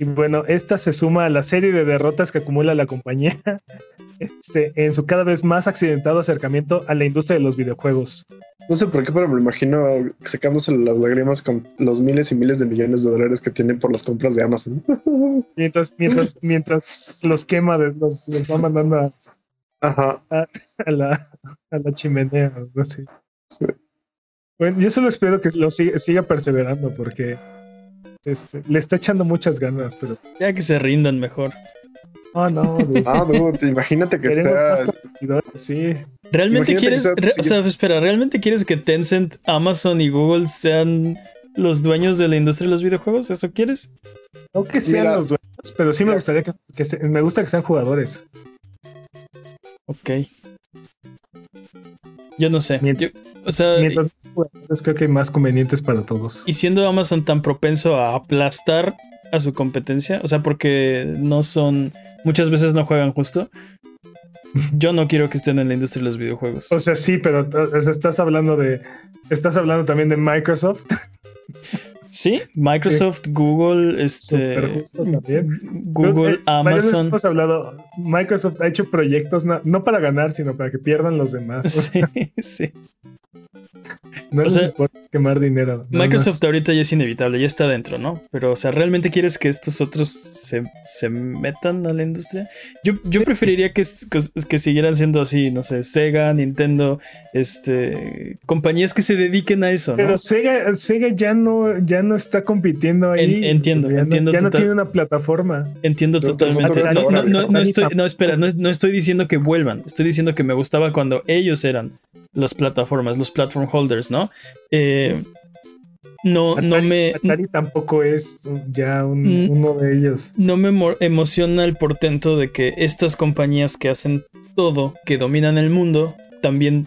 Y bueno, esta se suma a la serie de derrotas que acumula la compañía (laughs) este, en su cada vez más accidentado acercamiento a la industria de los videojuegos. No sé por qué, pero me imagino secándose las lágrimas con los miles y miles de millones de dólares que tienen por las compras de Amazon. (laughs) Mientras, mientras, mientras los quema, los, los va mandando a, Ajá. a- a la, a la chimenea. algo así. Sí. Bueno, yo solo espero que lo siga, siga perseverando porque este, le está echando muchas ganas, pero. Ya que se rindan mejor. Oh, no, (laughs) dude. Ah, dude, imagínate que está. sí. ¿Realmente Imagínate quieres, que sea- re- o sea, espera, ¿realmente quieres que Tencent, Amazon y Google sean los dueños de la industria de los videojuegos? ¿Eso quieres? No que sean Mira. los dueños, pero sí me gustaría que, que se- me gusta que sean jugadores. Ok. Yo no sé. Mient- Yo- o sea, Mientras creo que más convenientes para todos. y siendo Amazon tan propenso a aplastar a su competencia, o sea, porque no son, muchas veces no juegan justo. (laughs) Yo no quiero que estén en la industria de los videojuegos. O sea, sí, pero o sea, estás hablando de. Estás hablando también de Microsoft. (laughs) Sí, Microsoft, Google, este, también. Google, Eh, Amazon. Hemos hablado. Microsoft ha hecho proyectos na- no para ganar, sino para que pierdan los demás. (laughs) Sí, sí. No O les sea, importa quemar dinero. Microsoft más. ahorita ya es inevitable, ya está dentro, ¿no? Pero, o sea, ¿realmente quieres que estos otros se, se metan a la industria? Yo, yo preferiría que, que, siguieran siendo así, no sé, Sega, Nintendo, este, compañías que se dediquen a eso, ¿no? Pero Sega, Sega ya no, ya no está compitiendo ahí. En- entiendo, ya no- entiendo ya no tiene una plataforma. Entiendo totalmente. No, no, no, no estoy, no, espera, no, no estoy diciendo que vuelvan. Estoy diciendo que me gustaba cuando ellos eran las plataformas, los platform holders, ¿no? Eh, no, no Atari, me. Atari tampoco es ya un- Mm. uno de ellos. No me mo- emociona el portento de que estas compañías que hacen todo, que dominan el mundo, también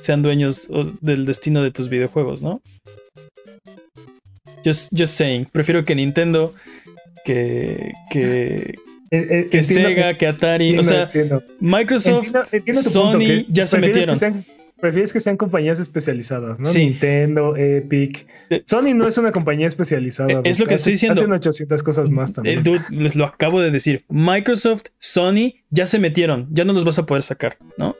sean dueños del destino de tus videojuegos, ¿no? Just, just saying. Prefiero que Nintendo, que, que, (laughs) Eh, eh, que entiendo- Sega, que Atari. entiendo, o sea, entiendo. Microsoft, Sony punto, ya se metieron. que sean- prefieres que sean compañías especializadas, ¿no? Sí. Nintendo, Epic. Eh, Sony no es una compañía especializada. Eh, es lo que estoy diciendo. Hacen 800 cosas más Eh, también. dude, les lo acabo de decir. Microsoft, Sony ya se metieron, ya no los vas a poder sacar, ¿no?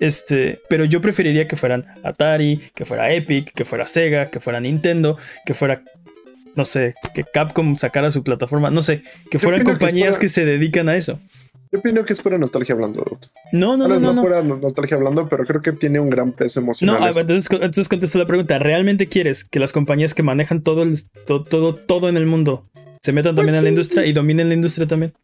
Este, pero yo preferiría que fueran Atari, que fuera Epic, que fuera Sega, que fuera Nintendo, que fuera, no sé, que Capcom sacara su plataforma, no sé, que fueran que compañías para- que se dedican a eso. Yo opino que es pura nostalgia hablando. No, no, no, no. no, no. no- nostalgia hablando, pero creo que tiene un gran peso No, emocional. ver, entonces, entonces contesta la pregunta. ¿Realmente quieres que las compañías que manejan todo, el- to- todo, todo en el mundo se metan también Pues a la sí. industria y dominen la industria también?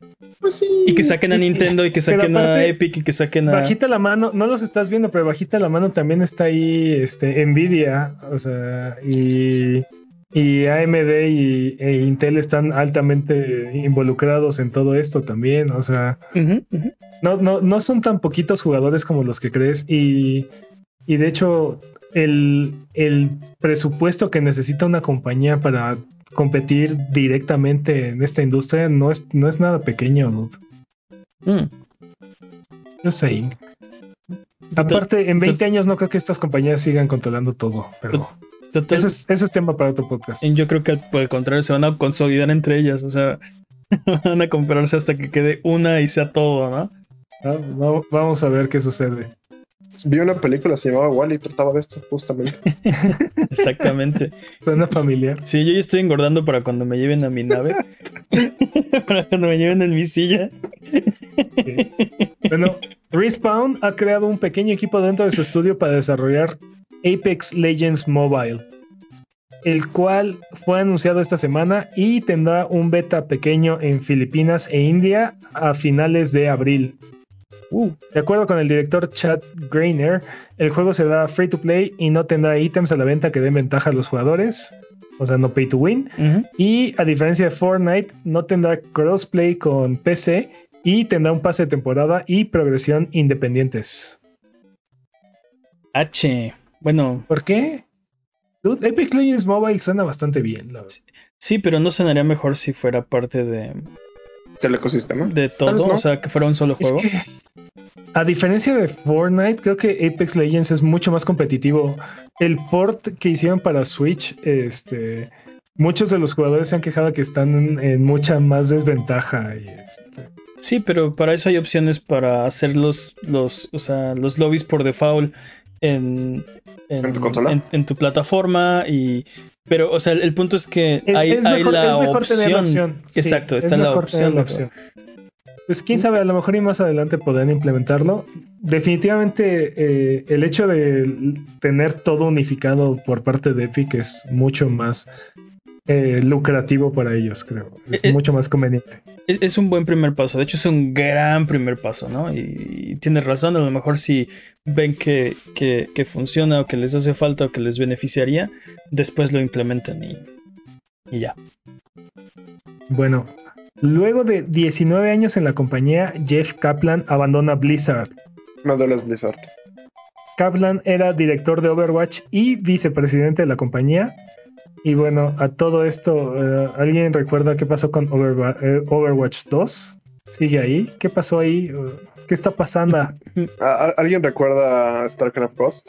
Pues sí. Y que saquen a (laughs) Nintendo y que saquen a Epic y que saquen a... Bajita la mano, no los estás viendo, pero bajita la mano también está ahí este, Nvidia, o sea, y, y AMD y, e Intel están altamente involucrados en todo esto también, o sea, no, no, no son tan poquitos jugadores como los que crees y, y de hecho el, el presupuesto que necesita una compañía para competir directamente en esta industria no es, no es nada pequeño, dude. Mm. Yo sé. Aparte, en 20 años no creo que estas compañías sigan controlando todo, pero Total- ese es, ese es tema para otro podcast. Yo creo que al, por el contrario se van a consolidar entre ellas, o sea, (laughs) van a comprarse hasta que quede una y sea todo, ¿no? Ah, va- Vamos a ver qué sucede. Vi una película, se llamaba Wally, trataba de esto, justamente. (laughs) Exactamente. Suena familiar. Sí, yo ya estoy engordando para cuando me lleven a mi nave. (laughs) para cuando me lleven en mi silla. Bueno, Respawn ha creado un pequeño equipo dentro de su estudio para desarrollar Apex Legends Mobile, el cual fue anunciado esta semana y tendrá un beta pequeño en Filipinas e India a finales de abril. Uh, De acuerdo con el director Chad Greiner, el juego será free to play y no tendrá ítems a la venta que den ventaja a los jugadores, o sea, no pay to win. Y a diferencia de Fortnite, no tendrá crossplay con PC y tendrá un pase de temporada y progresión independientes. H. Bueno, ¿Por qué? Dude, Apex Legends Mobile suena bastante bien, la verdad. sí, pero no sonaría mejor si fuera parte de, Del ecosistema. de todo, no. o sea, que fuera un solo Es juego. que, a diferencia de Fortnite, creo que Apex Legends es mucho más competitivo. El port que hicieron para Switch, este, muchos de los jugadores se han quejado que están en, en mucha más desventaja. Y este, Sí, pero para eso hay opciones para hacer los, los, o sea, los lobbies por default en, ¿En tu consola? en- en tu plataforma y pero o sea el, el punto es que es, hay, es hay mejor, la, es mejor opción. tener la opción. Sí, Exacto, es está la mejor opción. tener la opción. Pues quién sabe, a lo mejor y más adelante podrán implementarlo. Definitivamente eh, el hecho de tener todo unificado por parte de Epic es mucho más eh, lucrativo para ellos, creo. Es Eh, mucho más conveniente. Es, es un buen primer paso, de hecho es un gran primer paso, ¿no? Y, y tienes razón, a lo mejor si ven que, que, que funciona o que les hace falta o que les beneficiaría, después lo implementan y, y ya. Bueno, luego de 19 años en la compañía, Jeff Kaplan abandona Blizzard. Duele Blizzard. Kaplan era director de Overwatch y vicepresidente de la compañía. Y bueno, a todo esto, eh, ¿alguien recuerda qué pasó con Overwa- eh, Overwatch 2? ¿Sigue ahí? ¿Qué pasó ahí? Uh, ¿Qué está pasando? (laughs) ¿A- a- ¿Alguien recuerda StarCraft Ghost?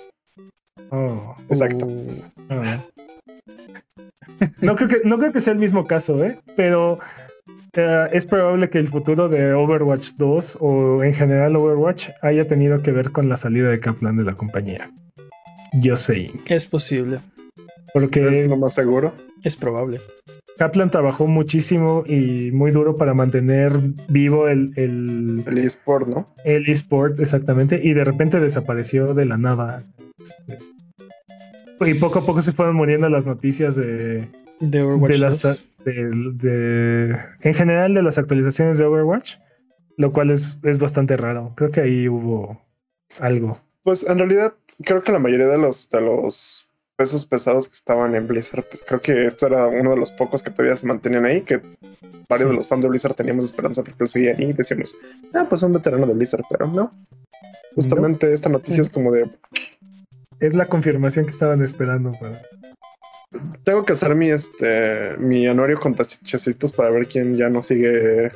Oh, Exacto. Uh, ah. No, creo que, no creo que sea el mismo caso, ¿eh? Pero eh, es probable que el futuro de Overwatch 2 o en general Overwatch haya tenido que ver con la salida de Kaplan de la compañía. Yo sé, es posible, porque Es lo más seguro. es probable. Kaplan trabajó muchísimo y muy duro para mantener vivo el, el, El eSport, ¿no? el eSport, exactamente, y de repente desapareció de la nada. Este, y poco a poco se fueron muriendo las noticias de, De Overwatch de las, 2. de- de- en general de las actualizaciones de Overwatch, lo cual es, es bastante raro. Creo que ahí hubo algo. Pues en realidad creo que la mayoría de los de los pesos pesados que estaban en Blizzard, pues, creo que esto era uno de los pocos que todavía se mantenían ahí, que varios Sí. de los fans de Blizzard teníamos esperanza porque él seguía ahí y decíamos, ah, pues un veterano de Blizzard, pero no. Justamente esta noticia es como de, Es la confirmación que estaban esperando. para- tengo que hacer mi este mi anuario con tachecitos para ver quién ya no sigue.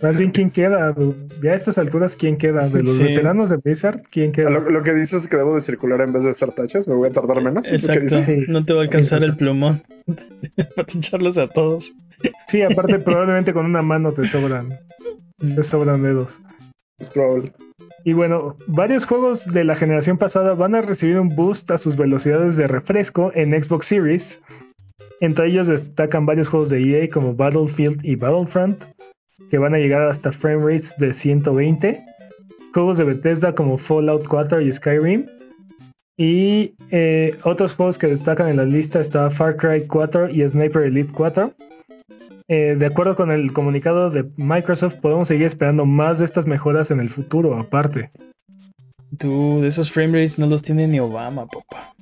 Más bien, ¿quién queda? Ya a estas alturas, ¿quién queda? De los Sí. veteranos de Blizzard, ¿quién queda? Lo, lo que dices es que debo de circular en vez de hacer tachas, me voy a tardar menos. ¿es lo que Exacto, dices? Sí. no te va a alcanzar Sí, el plumón (laughs) para echarlos a todos. Sí, aparte probablemente con una mano te sobran, Mm. te sobran dedos. Es probable. Y bueno, varios juegos de la generación pasada van a recibir un boost a sus velocidades de refresco en Xbox Series. Entre ellos destacan varios juegos de EA como Battlefield y Battlefront, que van a llegar hasta frame rates de 120. Juegos de Bethesda como Fallout 4 y Skyrim. Y eh, otros juegos que destacan en la lista está Far Cry 4 y Sniper Elite 4. Eh, de acuerdo con el comunicado de Microsoft, podemos seguir esperando más de estas mejoras en el futuro, aparte. Dude, esos frame rates no los tiene ni Obama, papá.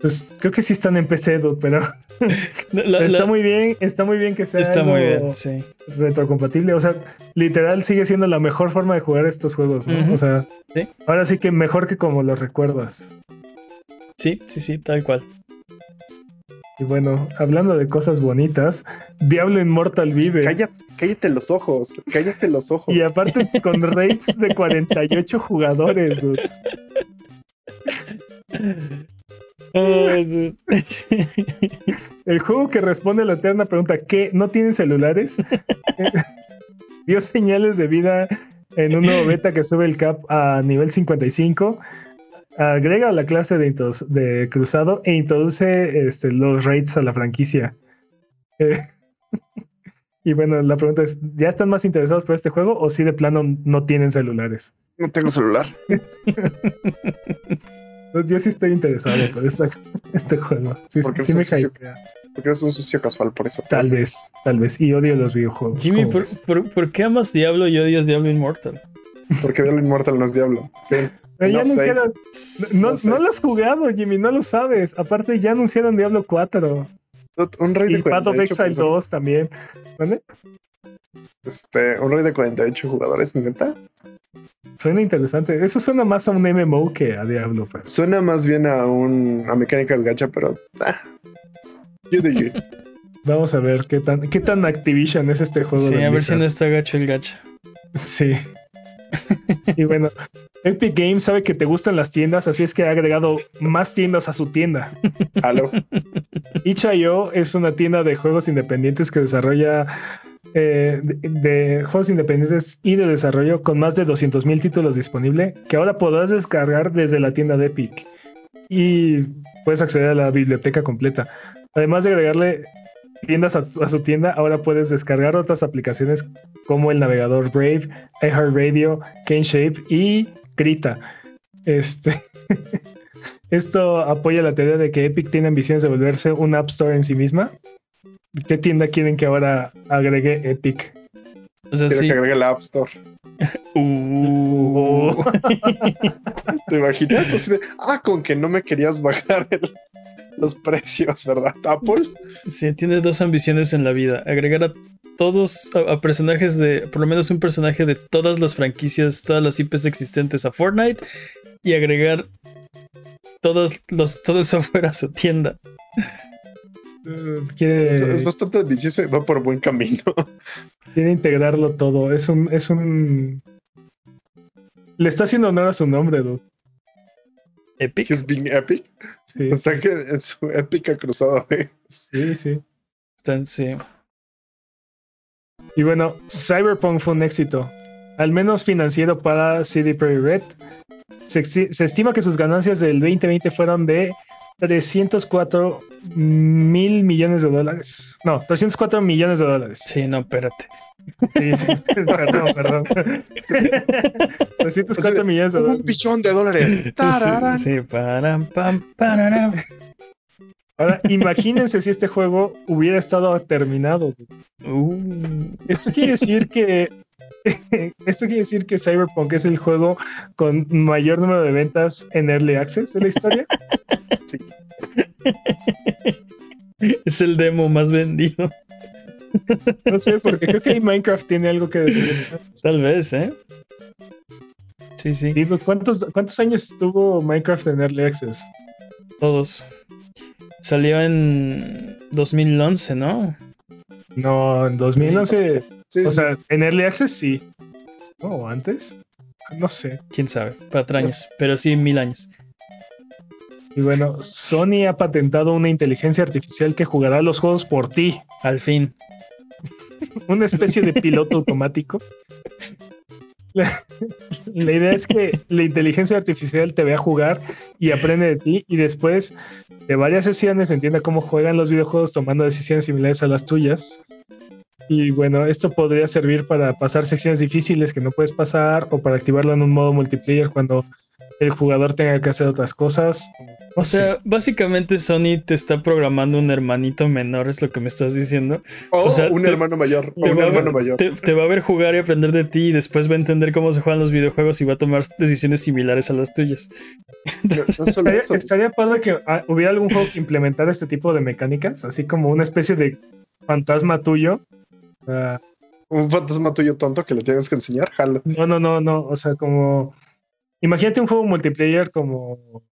Pues creo que sí están en PC, dude, pero (laughs) La- está muy bien, está muy bien que sea está muy bien, sí. retrocompatible. O sea, literal sigue siendo la mejor forma de jugar estos juegos, ¿no? O sea, Sí. ahora sí que mejor que como los recuerdas. Sí, sí, sí, tal cual. Y bueno, hablando de cosas bonitas, Diablo Immortal vive. Cállate, cállate los ojos, cállate los ojos. Y aparte con (laughs) rates de 48 jugadores, dude. (laughs) (laughs) El juego que responde a la eterna pregunta, ¿qué? ¿No tienen celulares? (laughs) Dio señales de vida en un nuevo beta que sube el cap a nivel 55. Agrega la clase de cruzado e introduce este, los raids a la franquicia. (laughs) Eh, y bueno, la pregunta es, ¿ya están más interesados por este juego o si de plano no tienen celulares? No tengo celular. Yo sí estoy interesado por (laughs) este juego. Sí, Porque sí es me un sucio-. Porque es un sucio casual por eso. Tal vez, tal vez. Y odio los videojuegos. Jimmy, ¿cómo ¿por, ves? por, por qué amas Diablo y odias Diablo Immortal? Porque Diablo Inmortal no es Diablo. Pero ya no sé. anunciaron. No, No sé. no lo has jugado, Jimmy, no lo sabes. Aparte, ya anunciaron Diablo 4 Un rey y de Path of 48 Exile personas. 2 también. ¿Vale? Este, un rey de 48 jugadores, neta. Suena interesante. Eso suena más a un MMO que a Diablo. pero- Suena más bien a un a mecánicas gacha, pero ah, you do you. (laughs) Vamos a ver qué tan, qué tan Activision es este juego. Sí, de a ver si no está gacho el gacha. Sí. y bueno, Epic Games sabe que te gustan las tiendas, así es que ha agregado más tiendas a su tienda. Aló. (laughs) itch.io es una tienda de juegos independientes que desarrolla eh, de, de juegos independientes y de desarrollo con más de 200 mil títulos disponibles que ahora podrás descargar desde la tienda de Epic y puedes acceder a la biblioteca completa. Además de agregarle tiendas a, a su tienda, ahora puedes descargar otras aplicaciones como el navegador Brave, iHeartRadio, KaneShape y Krita. Este. (laughs) Esto apoya la teoría de que Epic tiene ambiciones de volverse un App Store en sí misma. ¿Qué tienda quieren que ahora agregue Epic? O sea, Quiero sí. que agregue la App Store. (laughs) Uh. (laughs) ¿Te imaginas? Así de, ah, con que no me querías bajar el- los precios, ¿verdad? Apple. Sí, tiene dos ambiciones en la vida. Agregar a todos, a, a personajes de, por lo menos un personaje de todas las franquicias, todas las IPs existentes a Fortnite y agregar todos los, todo el software (laughs) a su tienda. Quiere, Es, bastante ambicioso y va por buen camino. (laughs) quiere integrarlo todo. Es un, es un. Le está haciendo honor a su nombre, dude. Epic. He's being epic. Sí, O sea que en su épica cruzada (laughs) de sí, sí. Están- sí. Y bueno, Cyberpunk fue un éxito, al menos financiero para CD Projekt Red. Se estima que sus ganancias del 2020 fueron de 304 mil millones de dólares. No, 304 millones de dólares. Sí, no, espérate. Sí, sí, (laughs) perdón, perdón. (laughs) 304 millones de un dólares. billón de dólares. Tararán. Sí, sí, param, pam, pararam. Ahora, imagínense si este juego hubiera estado terminado. Uh, Esto quiere decir que (laughs) esto quiere decir que Cyberpunk es el juego con mayor número de ventas en Early Access de la historia. (laughs) Sí. es el demo más vendido. No sé, porque creo que ahí Minecraft tiene algo que decir. Tal vez, ¿eh? Sí, sí, Sí, pues, ¿Cuántos, ¿Cuántos años tuvo Minecraft en Early Access? todos. Salió en 2011, ¿no? No, en 2011. Sí, O sí. sea, en Early Access sí. ¿O antes? No sé. Quién sabe, patrañas, pero sí mil años. Y bueno, Sony ha patentado una inteligencia artificial que jugará los juegos por ti. Al fin. (laughs) una especie de piloto (laughs) automático. (laughs) La, idea es que la inteligencia artificial te vea jugar y aprende de ti y después de varias sesiones entienda cómo juegan los videojuegos tomando decisiones similares a las tuyas. Y bueno, esto podría servir para pasar secciones difíciles que no puedes pasar o para activarlo en un modo multiplayer cuando el jugador tenga que hacer otras cosas. O sea, básicamente Sony te está programando un hermanito menor, es lo que me estás diciendo. o o sea, un te- hermano mayor. O Te un va, a hermano ver, mayor. te- te va a ver jugar y aprender de ti y después va a entender cómo se juegan los videojuegos y va a tomar decisiones similares a las tuyas. (laughs) No, no solo Estaría, eso. estaría padre que ah, hubiera algún juego que implementara este tipo de mecánicas, así como una especie de fantasma tuyo. Ah, Un fantasma tuyo tonto que le tienes que enseñar, jalo. no, no, no, no. O sea, como. Imagínate un juego multiplayer como.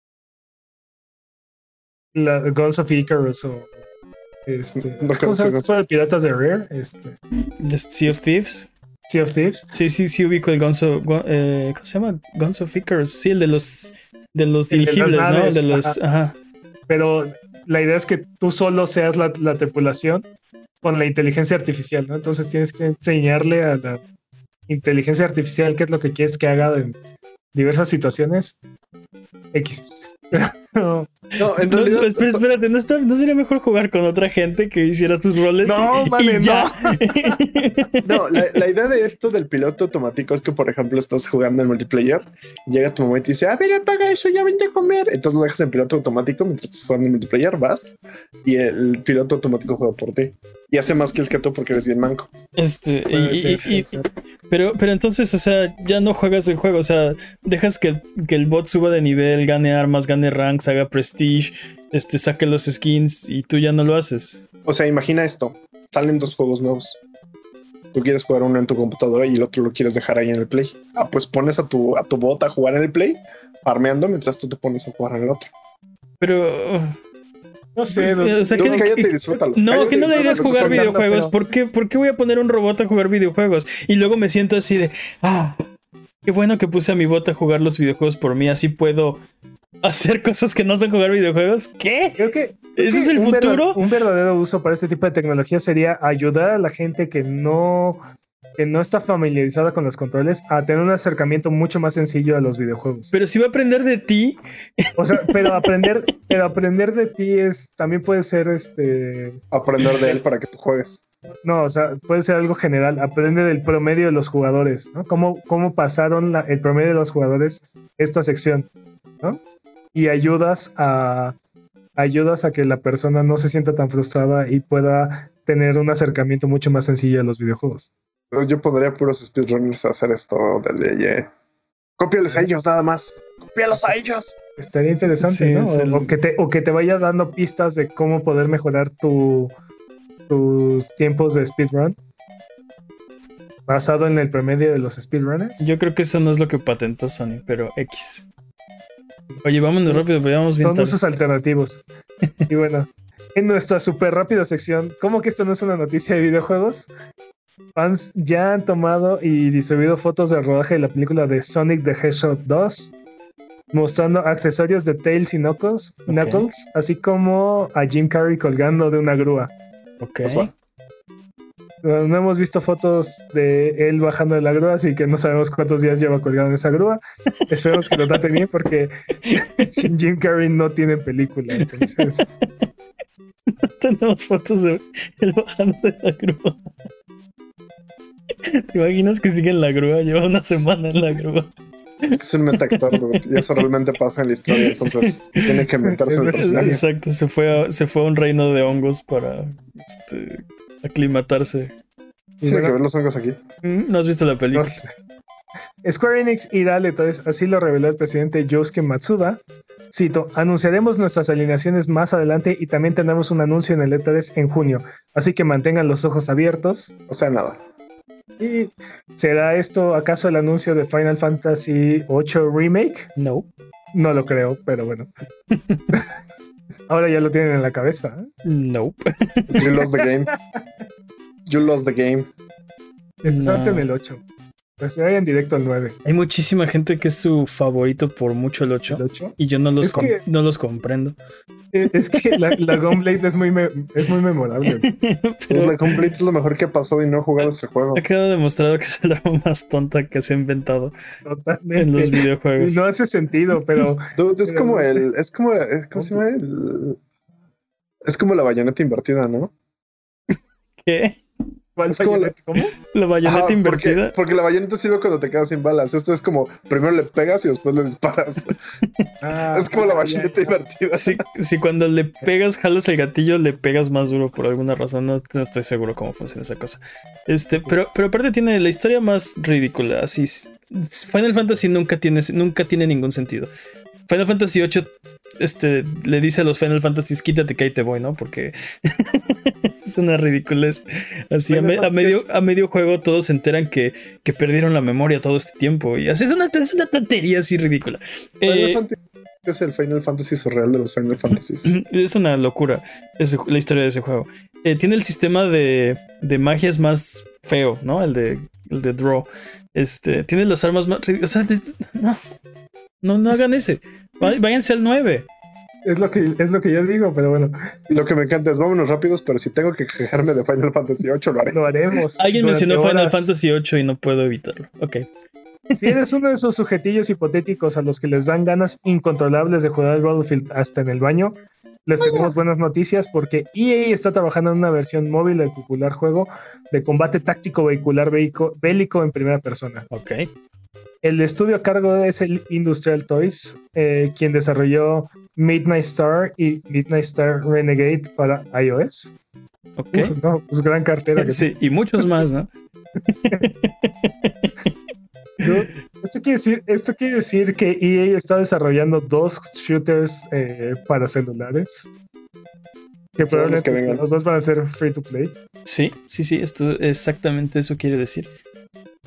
La Guns of Icarus o. Este, No ¿Cómo se llama este juego de piratas de Rare? Este, Just Sea of Thieves. Sea of Thieves. Sí, sí, sí ubico el Guns of, eh, ¿Cómo se llama? Guns of Icarus. Sí, el de los, de los El de dirigibles, ¿no? El naves, de los... Ajá. Pero la idea es que tú solo seas la, la tripulación con la inteligencia artificial, ¿no? Entonces tienes que enseñarle a la inteligencia artificial qué es lo que quieres que haga en diversas situaciones. X. No, (laughs) No, en No, realidad. no, pero espérate, ¿no, está- ¿no sería mejor jugar con otra gente que hicieras tus roles? No, y, vale, y ya. (laughs) No, la, la idea de esto del piloto automático es que, por ejemplo, estás jugando en multiplayer, llega tu momento y dice, a ver, apaga eso, ya vente a comer. Entonces lo dejas en piloto automático mientras estás jugando en multiplayer, vas y el piloto automático juega por ti. Y hace más kills que tú porque eres bien manco. Este, y- puede y- ser. pero, pero entonces, o sea, ya no juegas el juego, o sea, dejas que, que el bot suba de nivel, gane armas, gane ranks, haga prestige, este, saque los skins y tú ya no lo haces. O sea, imagina esto: salen dos juegos nuevos. Tú quieres jugar uno en tu computadora y el otro lo quieres dejar ahí en el play. Ah, pues pones a tu, a tu bot a jugar en el play, farmeando mientras tú te pones a jugar en el otro. Pero, No sé, no- o sea, que, cállate y que- disfrútalo. no, Cállate que no la idea es jugar videojuegos. pero- ¿Por qué, ¿Por qué voy a poner un robot a jugar videojuegos? Y luego me siento así de, ah, qué bueno que puse a mi bot a jugar los videojuegos por mí, así puedo hacer cosas que no son jugar videojuegos. ¿Qué? Creo que, ¿Ese es el un verdad- futuro? un verdadero uso para este tipo de tecnología sería ayudar a la gente que no, que no está familiarizada con los controles a tener un acercamiento mucho más sencillo a los videojuegos. Pero si va a aprender de ti, O sea, (laughs) pero aprender, pero aprender de ti es también puede ser este. Aprender de él para que tú juegues. No, o sea, puede ser algo general. Aprende del promedio de los jugadores, ¿no? ¿Cómo, cómo pasaron la- el promedio de los jugadores esta sección, ¿no? Y ayudas a ayudas a que la persona no se sienta tan frustrada y pueda tener un acercamiento mucho más sencillo a los videojuegos. Yo pondría puros speedrunners a hacer esto de ley. Cópiales a ellos nada más. Cópialos a ellos. Estaría interesante, Sí, ¿no? el- o que te, o que te vaya dando pistas de cómo poder mejorar tu, tus tiempos de speedrun basado en el promedio de los speedrunners. yo creo que eso no es lo que patentó Sony, pero X. Oye, vámonos rápido, porque vamos bien Son tarde. usos alternativos. y bueno, en nuestra súper rápida sección, ¿cómo que esto no es una noticia de videojuegos? Fans ya han tomado y distribuido fotos del rodaje de la película de Sonic the Hedgehog 2, mostrando accesorios de Tails y Knuckles, Ok. Knuckles, así como a Jim Carrey colgando de una grúa. Ok. Pues va. No no hemos visto fotos de él bajando de la grúa, así que no sabemos cuántos días lleva colgado en esa grúa. Esperemos que lo traten bien porque (laughs) sin Jim Carrey no tiene película. Entonces, Tenemos fotos de él bajando de la grúa. ¿Te imaginas que sigue en la grúa? Lleva una semana en la grúa. Es que es un metactor, dude, y eso realmente pasa en la historia. Entonces tiene que meterse en el personaje. Exacto, se fue a, se fue a un reino de hongos para este, aclimatarse. y Tiene que bueno, ver los hongos aquí. Mm, ¿No has visto la no película? sé. Square Enix irá al E3, así lo reveló el presidente Yosuke Matsuda. Cito, anunciaremos nuestras alineaciones más adelante y también tendremos un anuncio en el E3 en junio, así que mantengan los ojos abiertos. O sea, nada. ¿Y será esto acaso el anuncio de Final Fantasy VIII Remake? No. No lo creo, pero bueno. (laughs) Ahora ya lo tienen en la cabeza. ¿eh? Nope. You lost the game. (laughs) You lost the game. Este No. en el 8. Pues se vayan directo al 9. Hay muchísima gente que es su favorito por mucho el El 8 8. y yo no los, Es com- que- no los comprendo. Eh, Es que la, la (laughs) Gunblade es muy, me- es muy memorable. (laughs) Pues la Complete es lo mejor que ha pasado y no he jugado ese juego. ha quedado demostrado que es el arma más tonta que se ha inventado en los videojuegos. No hace sentido, pero Dude, es Pero- como el. (laughs) Es como. eh, ¿Cómo se llama? El- es como la bayoneta invertida, ¿no? ¿Qué? ¿Cuál Es como la- bayoneta? ¿Cómo? ¿La bayoneta Ajá, invertida? Porque, porque la bayoneta sirve cuando te quedas sin balas. Esto es como primero le pegas y después le disparas. (laughs) Ah, es como la bayoneta ya. invertida. Si, si cuando le pegas, jalas el gatillo, le pegas más duro por alguna razón. No, no estoy seguro cómo funciona esa cosa. Este, pero, pero aparte tiene la historia más ridícula. Así, Final Fantasy nunca tiene, nunca tiene ningún sentido. Final Fantasy VIII este, le dice a los Final Fantasies, quítate que ahí te voy, ¿no? Porque (laughs) es una ridiculez. Así, a, me- medio, a medio juego todos se enteran que, que perdieron la memoria todo este tiempo. Y así es una, es una tontería así ridícula. Eh, es el Final Fantasy surreal de los Final Fantasies. (laughs) Es una locura ese- la historia de ese juego. Eh, tiene el sistema de, de magias más feo, ¿no? El de, el de Draw. Este, tiene las armas más O sea, no, no, no hagan ese. Váyanse al 9. Es lo que es lo que yo digo, pero bueno, Lo que me encanta es vámonos rápidos, pero si tengo que quejarme de Final Fantasy 8, lo haré. lo haremos. Alguien mencionó Final. Fantasy 8 y no puedo evitarlo. Ok. Si eres uno de esos sujetillos hipotéticos a los que les dan ganas incontrolables de jugar al Battlefield hasta en el baño, les tenemos buenas noticias porque EA está trabajando en una versión móvil del popular juego de combate táctico vehicular bélico, bélico en primera persona. Ok. El estudio a cargo es el Industrial Toys, eh, quien desarrolló Midnight Star y Midnight Star Renegade para iOS. Ok. Uf, no, pues gran cartera. que (laughs) Sí, y muchos más, (laughs) ¿no? Esto quiere decir, esto quiere decir que EA está desarrollando dos shooters eh, para celulares. Que los probablemente que vengan. los dos van a ser free to play. Sí, sí, sí, esto exactamente eso quiere decir.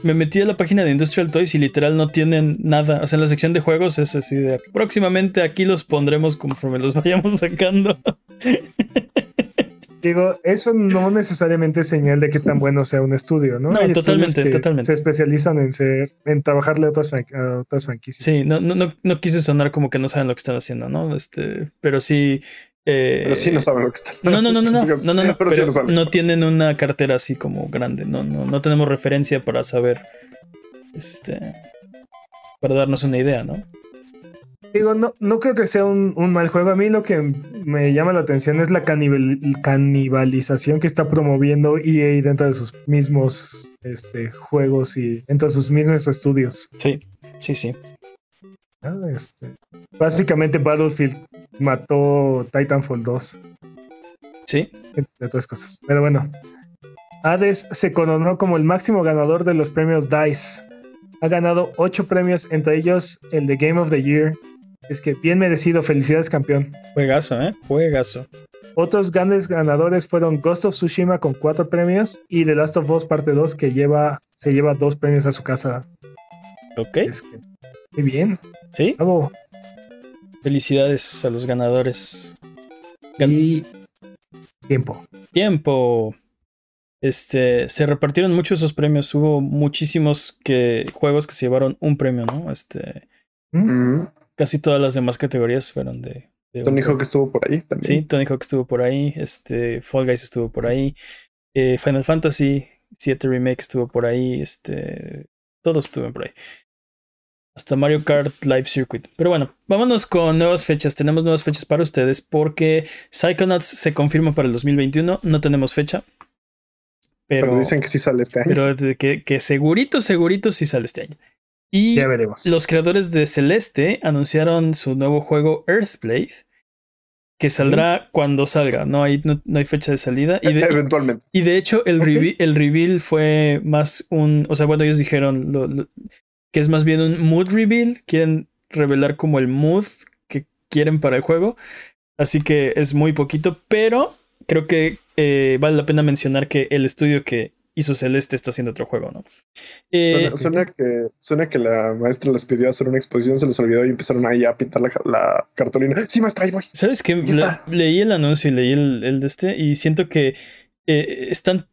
Me metí a la página de Industrial Toys y literal no tienen nada. O sea, en la sección de juegos es así de próximamente aquí los pondremos conforme los (laughs) vayamos sacando. Digo, eso no necesariamente es señal de que tan bueno sea un estudio, ¿no? No, Hay totalmente, que totalmente. Se especializan en ser, en trabajarle a otras, a otras franquicias. Sí, no, no, no, no quise sonar como que no saben lo que están haciendo, ¿no? Este, pero sí, Eh, Pero sí no saben lo que están. No, no, no, no, no, Chicos, no, no, no, pero sí pero lo saben. no tienen una cartera así como grande, no, no, no tenemos referencia para saber, este, para darnos una idea, ¿no? Digo, no, no creo que sea un, un mal juego. A mí lo que me llama la atención es la canibal- canibalización que está promoviendo EA dentro de sus mismos este, juegos y dentro de sus mismos estudios. Sí, sí, sí. ¿No? Este, básicamente Battlefield mató Titanfall 2, Sí, entre otras cosas. Pero bueno, Hades se coronó como el máximo ganador de los premios DICE. Ha ganado ocho premios, entre ellos el de Game of the Year. Es que bien merecido, felicidades campeón. juegazo, ¿eh? Juegazo. Otros grandes ganadores fueron Ghost of Tsushima con cuatro premios y The Last of Us Parte 2 que lleva, se lleva dos premios a su casa. Ok, Es que, bien, sí, bravo. felicidades a los ganadores. Gan- Y tiempo. Tiempo. Este, se repartieron muchos esos premios. Hubo muchísimos que, juegos que se llevaron un premio, ¿no? Este, ¿Mm? Mm. casi todas las demás categorías fueron de. Tony. Hawk estuvo por ahí Sí, también. Tony Hawk estuvo por ahí, este, Fall Guys estuvo por ahí, eh, Final Fantasy 7 Remake estuvo por ahí, este, todos estuvieron por ahí. Hasta Mario Kart Live Circuit. Pero bueno, vámonos con nuevas fechas. Tenemos nuevas fechas para ustedes porque Psychonauts se confirma para el 2021. No tenemos fecha. Pero, Pero dicen que sí sale este año. pero que, que segurito, segurito sí sale este año. Y Ya veremos. los creadores de Celeste anunciaron su nuevo juego Earthblade, que saldrá cuando salga. No hay, no, no hay fecha de salida. Y de, Eventualmente. y de hecho, el, reveal, el reveal fue más un. O sea, bueno, ellos dijeron lo- lo- que es más bien un mood reveal. Quieren revelar como el mood que quieren para el juego. Así que es muy poquito, pero creo que eh, vale la pena mencionar que el estudio que hizo Celeste está haciendo otro juego, ¿no? Eh, Suena, suena que, suena que la maestra les pidió hacer una exposición, se les olvidó y empezaron ahí a pintar la, la cartulina. Sí, maestra, ahí voy. ¿Sabes qué? Le- leí el anuncio y leí el, el de este y siento que eh, están...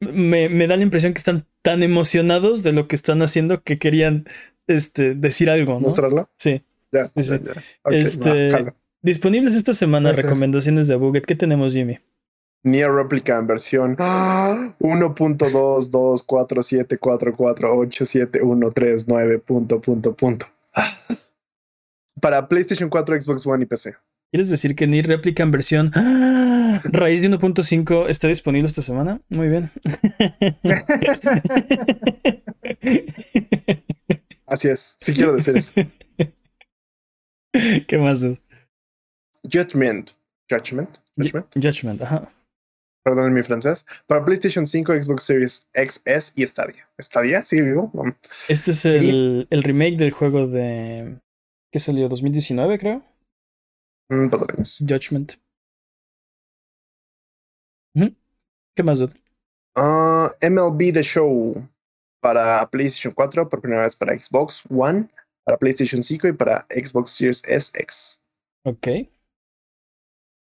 Me, me da la impresión que están tan emocionados de lo que están haciendo que querían este, decir algo, ¿no? ¿Mostrarla? Sí. Ya. Sí, ya, ya. Ok, Este- va. Disponibles esta semana recomendaciones de Buget. ¿Qué tenemos, Jimmy? Nier Replica en versión (gasps) ¡Ah! 1.22474487139 punto punto punto. Para PlayStation 4, Xbox One y PC. ¿Quieres decir que ni réplica en versión ¡Ah! raíz de 1.5 está disponible esta semana? Muy bien. (laughs) Así es, sí quiero decir eso. ¿Qué más? dude? Judgment. Judgment. Judgment. Judgment, ajá. Perdón mi francés. Para PlayStation 5, Xbox Series XS y Stadia. ¿Stadia? ¿Sigue vivo? Este es el, el remake del juego de. ¿Qué salió? ¿2019, creo? Mm. Judgment. ¿Qué más, dude? Ah, MLB The Show para PlayStation 4, por primera vez para Xbox One, para PlayStation 5 y para Xbox Series SX. Ok.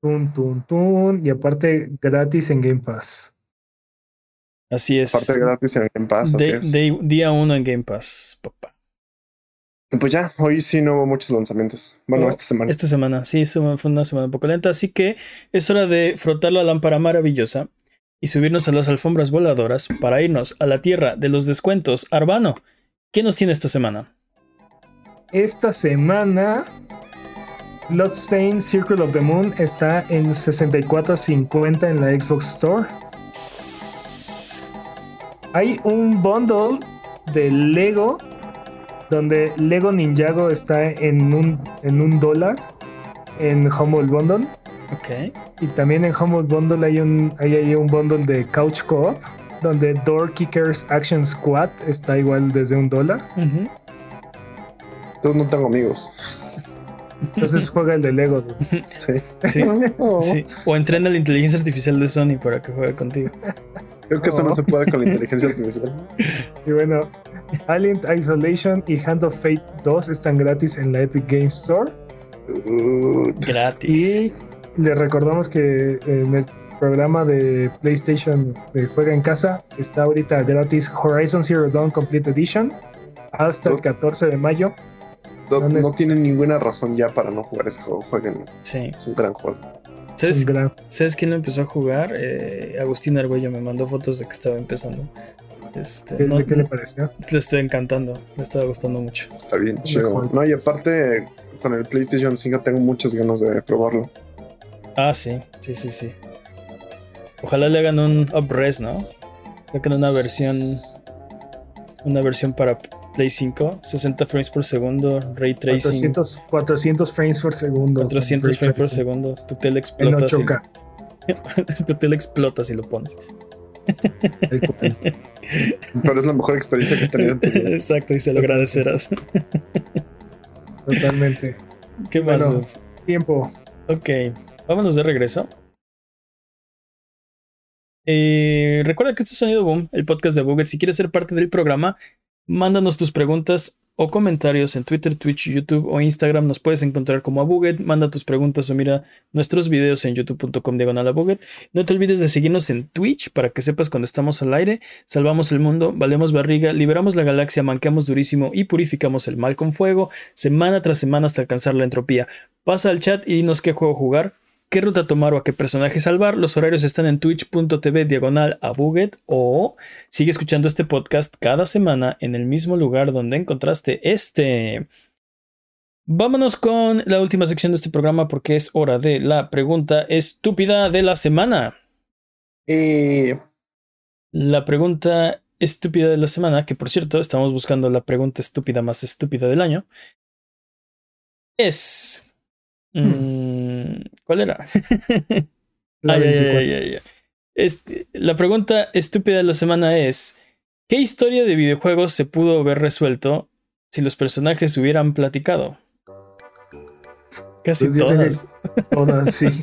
Tun, tun, tun. Y aparte, gratis en Game Pass. Así es. Parte gratis en el Game Pass. así es. día uno en Game Pass, papá. Pues ya, hoy sí no hubo muchos lanzamientos. Bueno, Oh, esta semana. Esta semana, sí, fue una semana un poco lenta, así que es hora de frotar la lámpara maravillosa y subirnos a las alfombras voladoras para irnos a la tierra de los descuentos. Arbano, ¿qué nos tiene esta semana? Esta semana, Bloodstained Circle of the Moon está en 64.50 en la Xbox Store. Hay un bundle de Lego donde Lego Ninjago está en un, en un dólar en Humble Bundle. Ok. Y también en Humble Bundle hay un, hay, hay un bundle de Couch Co-op donde Door Kickers Action Squad está igual desde un dólar. Entonces no tengo amigos. Entonces (laughs) juega el de Lego. Sí. Sí, Oh, (laughs) sí. O entrena la inteligencia artificial de Sony para que juegue contigo. Creo que eso no se puede con la (laughs) inteligencia artificial. Y bueno, Alien Isolation y Hand of Fate 2 están gratis en la Epic Games Store. Gratis. Y les recordamos que en el programa de PlayStation de Juega en Casa está ahorita gratis Horizon Zero Dawn Complete Edition hasta el 14 de mayo. no, tienen ninguna razón ya para no jugar ese juego. Jueguen. Sí. Es un gran juego. ¿Sabes, Un gran- ¿Sabes quién lo empezó a jugar? Eh, Agustín Argüello me mandó fotos de que estaba empezando. Este, ¿Qué, no, ¿Qué le pareció? le estoy encantando, le estaba gustando mucho. Está bien chido. No, y aparte, con el PlayStation 5 tengo muchas ganas de probarlo. Ah, sí, sí, sí, sí. Ojalá le hagan un upres, ¿no? Saquen una versión, una versión para Play 5, 60 frames por segundo, ray tracing, 400, 400 frames por segundo. 400 Ray frames por segundo. Tu tele En explota. si- 8K. (laughs) tu tele explota si lo pones. Pero es la mejor experiencia que has tenido en tu vida. Exacto, y se lo agradecerás. Totalmente. ¿Qué más? Bueno. Tiempo. Ok, vámonos de regreso. Eh, recuerda que esto es Sonido Boom, el podcast de Buget. Si quieres ser parte del programa, mándanos tus preguntas o comentarios en Twitter, Twitch, YouTube o Instagram. Nos puedes encontrar como a Buget. Manda tus preguntas o mira nuestros videos en youtube.com diagonal. No te olvides de seguirnos en Twitch para que sepas cuando estamos al aire. Salvamos el mundo, valemos barriga, liberamos la galaxia, manqueamos durísimo y purificamos el mal con fuego, semana tras semana hasta alcanzar la entropía. Pasa al chat y dinos qué juego jugar, qué ruta tomar o a qué personaje salvar. Los horarios están en twitch.tv diagonal a Buget o sigue escuchando este podcast cada semana en el mismo lugar donde encontraste este. Vámonos con la última sección de este programa porque es hora de la pregunta estúpida de la semana. Y La pregunta estúpida de la semana, que por cierto estamos buscando la pregunta estúpida más estúpida del año, es... mm, ¿Cuál era? (laughs) La Ay, ay, 24. ay, ay, ay. Este, la pregunta estúpida de la semana es: ¿Qué historia de videojuegos se pudo haber resuelto si los personajes hubieran platicado? Casi Pues todas. Todas, sí. (laughs)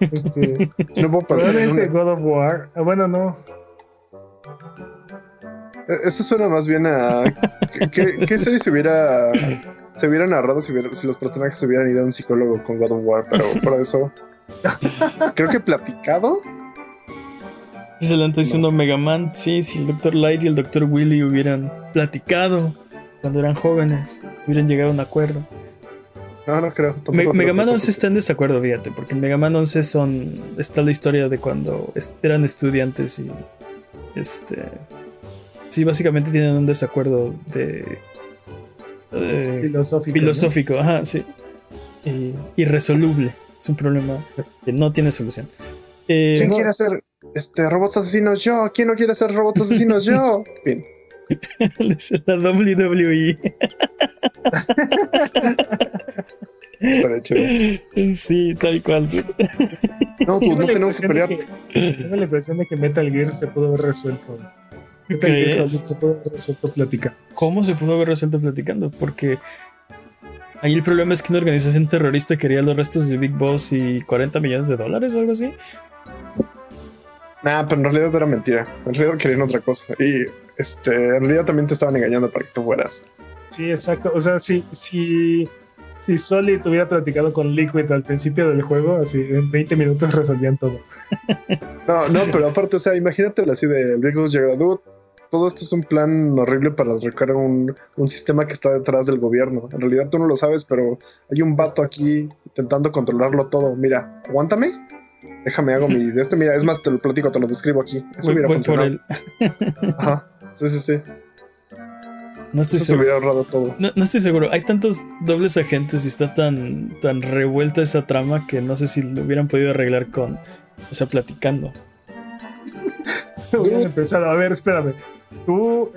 Este, no puedo probablemente una. God of War. Ah, bueno, no. E- Eso suena más bien a. ¿Qué, qué- qué serie se hubiera. (laughs) Se hubiera narrado si, hubiera- si los personajes hubieran ido a un psicólogo con God of War? Pero (laughs) por eso. Creo que platicado. Dice delante diciendo Mega Man. Sí, si el Dr. Light y el Dr. Willy hubieran platicado cuando eran jóvenes, hubieran llegado a un acuerdo. No, no creo. Me- Mega Man eso 11 está en desacuerdo, fíjate, porque en Mega Man 11 son, está la historia de cuando eran estudiantes y este sí básicamente tienen un desacuerdo de eh, Filosófico. ¿no? filosófico, ajá, sí, y, irresoluble. Es un problema que no tiene solución. Eh, ¿Quién no, quiere hacer este, robots asesinos? Yo. ¿Quién no quiere hacer robots asesinos? Yo. (laughs) Fin. (laughs) la WWE. Estaría chido. Sí, tal cual. No, tú Tengo no tenemos que pelear. Tengo la impresión de que Metal Gear se pudo haber resuelto. Metal Gear ¿Crees? Solid se pudo haber resuelto platicando. ¿Cómo se pudo haber resuelto platicando? Porque ahí el problema es que una organización terrorista quería los restos de Big Boss y 40 millones de dólares o algo así. Nah, pero en realidad era mentira. En realidad querían otra cosa. Y este, en realidad también te estaban engañando para que tú fueras. Sí, exacto. O sea, si, si, si Solid hubiera platicado con Liquid al principio del juego, así en 20 minutos resolvían todo. (laughs) No, no, pero aparte, o sea, imagínate así de Big Boss llega, dude, todo esto es un plan horrible para derrocar un, un sistema que está detrás del gobierno. En realidad tú no lo sabes, pero hay un vato aquí intentando controlarlo todo. Mira, aguántame. Déjame hago mi de este. Mira, es más, te lo platico, te lo describo aquí. Eso Voy, hubiera voy por funcionado. él. Ajá. Sí, sí, sí. No estoy, Eso se seguro, hubiera ahorrado todo. no, no estoy seguro. Hay tantos dobles agentes y está tan, tan revuelta esa trama que no sé si lo hubieran podido arreglar con, o sea, platicando. Hubieran empezado, a ver, espérame. Tú,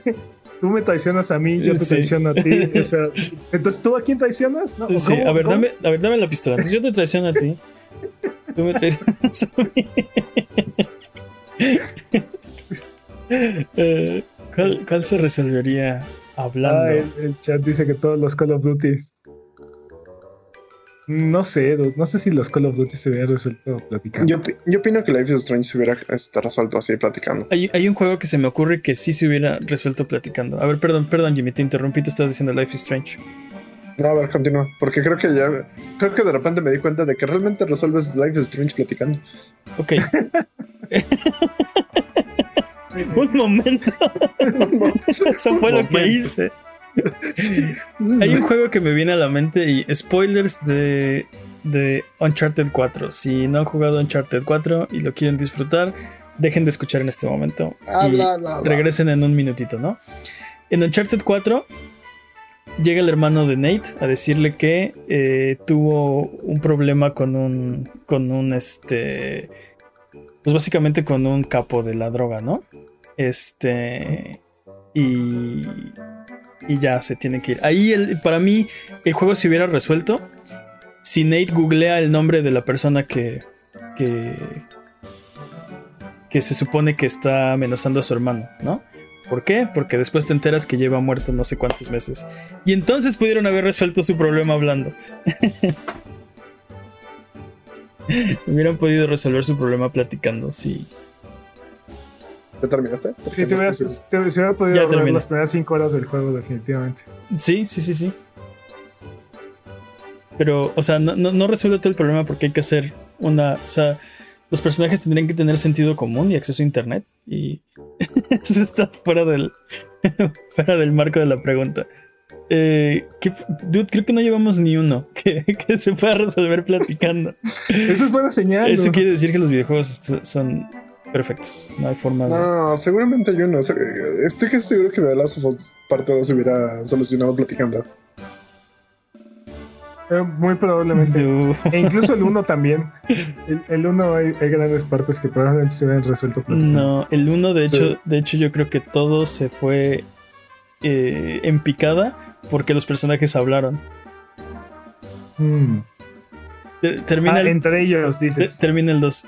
(laughs) tú me traicionas a mí, yo te Sí. traiciono a ti. (laughs) Espera, Entonces, ¿tú a quién traicionas? No, Sí, ¿cómo? a ver, ¿Cómo? dame, a ver, dame la pistola. Entonces yo te traiciono a ti. Tú me traicionas a mí. Eh, ¿cuál, cuál se resolvería hablando? Ah, el, el chat dice que todos los Call of Duty. No sé, no sé si los Call of Duty se hubieran resuelto platicando. Yo, yo opino que Life is Strange se hubiera este, resuelto así platicando. Hay, hay un juego que se me ocurre que sí se hubiera resuelto platicando. A ver, perdón, perdón, Jimmy, te interrumpí. Tú estás diciendo Life is Strange. No, a ver, continúa. Porque creo que ya. Creo que de repente me di cuenta de que realmente resuelves Life is Strange platicando. Ok. (laughs) (laughs) un momento. Eso fue lo que hice. Hay un juego que me viene a la mente y spoilers de, de Uncharted 4. Si no han jugado Uncharted 4 y lo quieren disfrutar, dejen de escuchar en este momento Ah, y bla, bla, bla. regresen en un minutito, ¿no? En Uncharted 4 llega el hermano de Nate a decirle que eh, tuvo un problema con un con un este pues básicamente con un capo de la droga, ¿no? Este y y ya se tiene que ir. Ahí el- para mí el juego se hubiera resuelto si Nate googlea el nombre de la persona que que que se supone que está amenazando a su hermano, ¿no? ¿Por qué? Porque después te enteras que lleva muerto no sé cuántos meses. Y entonces pudieron haber resuelto su problema hablando. (laughs) Hubieran podido resolver su problema platicando, sí. ¿Ya terminaste? Sí, te hubieras, te, se hubiera podido Ya ahorrar las primeras 5 horas del juego, definitivamente. Sí, sí, sí, sí. Pero, o sea, no, no, no resuelve todo el problema porque hay que hacer una. O sea, los personajes tendrían que tener sentido común y acceso a internet. Y (laughs) eso está fuera del. (laughs) fuera del marco de la pregunta. Eh, ¿qué- dude, creo que no llevamos ni uno (laughs) que, que se pueda resolver platicando. Eso es buena señal. Eso ¿no? quiere decir que los videojuegos son perfectos. No hay forma de. No, seguramente hay uno. Estoy casi seguro que The Last of Us parte 2 se hubiera solucionado platicando. Eh, muy probablemente. E incluso el 1 (laughs) también. El, el 1 hay, hay grandes partes que probablemente se hubieran resuelto. platicando. No, el 1 de hecho, Sí. de hecho yo creo que todo se fue eh, en picada porque los personajes hablaron. Mm. Te- Termina, Ah, el, entre ellos, dices. termina el 2.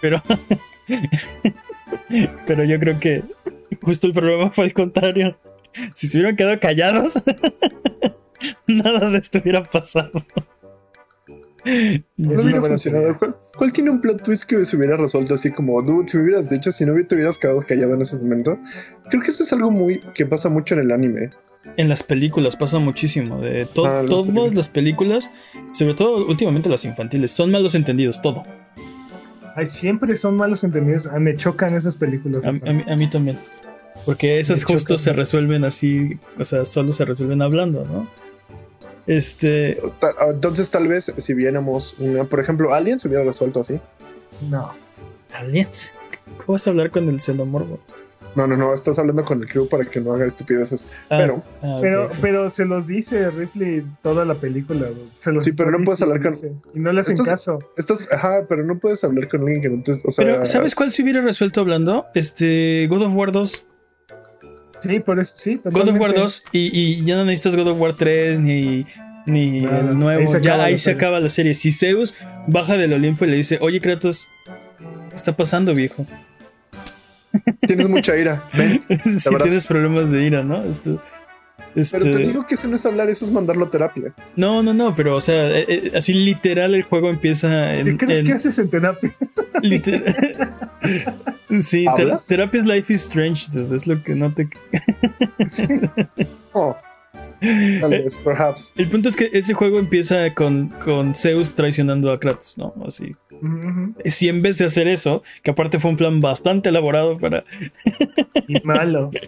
Pero, (laughs) (laughs) pero yo creo que justo el problema fue el contrario. Si se hubieran quedado callados, (laughs) nada de esto hubiera pasado. No. ¿Cuál, cuál tiene un plot twist que se hubiera resuelto así como, dude, si me hubieras dicho, si no te hubieras quedado callado en ese momento? Creo que eso es algo muy que pasa mucho en el anime. En las películas pasa muchísimo. De to- Ah, todas películas. las películas, sobre todo últimamente las infantiles, son malos entendidos, todo. Ay, siempre son malos entendidos. Ah, me chocan esas películas. A, a mí, a mí también. Porque esas Me justo se resuelven así, o sea, solo se resuelven hablando, ¿no? Este, ah, Entonces, tal vez si viéramos una, por ejemplo, Alien se hubiera resuelto así. No. aliens. ¿Cómo vas a hablar con el xenomorfo? No, no, no, estás hablando con el crew para que no haga estupideces. Ah, Pero- ah, Pero, pero se los dice Ripley toda la película. Se los Sí, pero no puedes hablar con- Y no le hacen caso. Estás, ajá, pero no puedes hablar con alguien que no te. O sea, Pero, ¿sabes cuál se hubiera resuelto hablando? Este, God of War 2. Sí, por eso sí. God of War totalmente. 2 y, y ya no necesitas God of War 3 ni, ni el nuevo. ahí ya ahí se serie. acaba la serie. Si Zeus baja del Olimpo y le dice, oye Kratos, ¿qué está pasando, viejo? Tienes mucha ira. Ven. (laughs) si tienes problemas de ira, ¿no? Este, este- Pero te digo que eso no es hablar, eso es mandarlo a terapia. No, no, no, pero o sea, eh, eh, así literal el juego empieza en. ¿Qué crees en- que haces en terapia? (laughs) liter- (laughs) sí, ter- ¿Hablas? Terapias Life is Strange, dude, es lo que no te. Sí. Oh, tal vez, perhaps. El punto es que ese juego empieza con, con Zeus traicionando a Kratos, ¿no? Así. Si en vez de hacer eso, que aparte fue un plan bastante elaborado para Y malo. (laughs)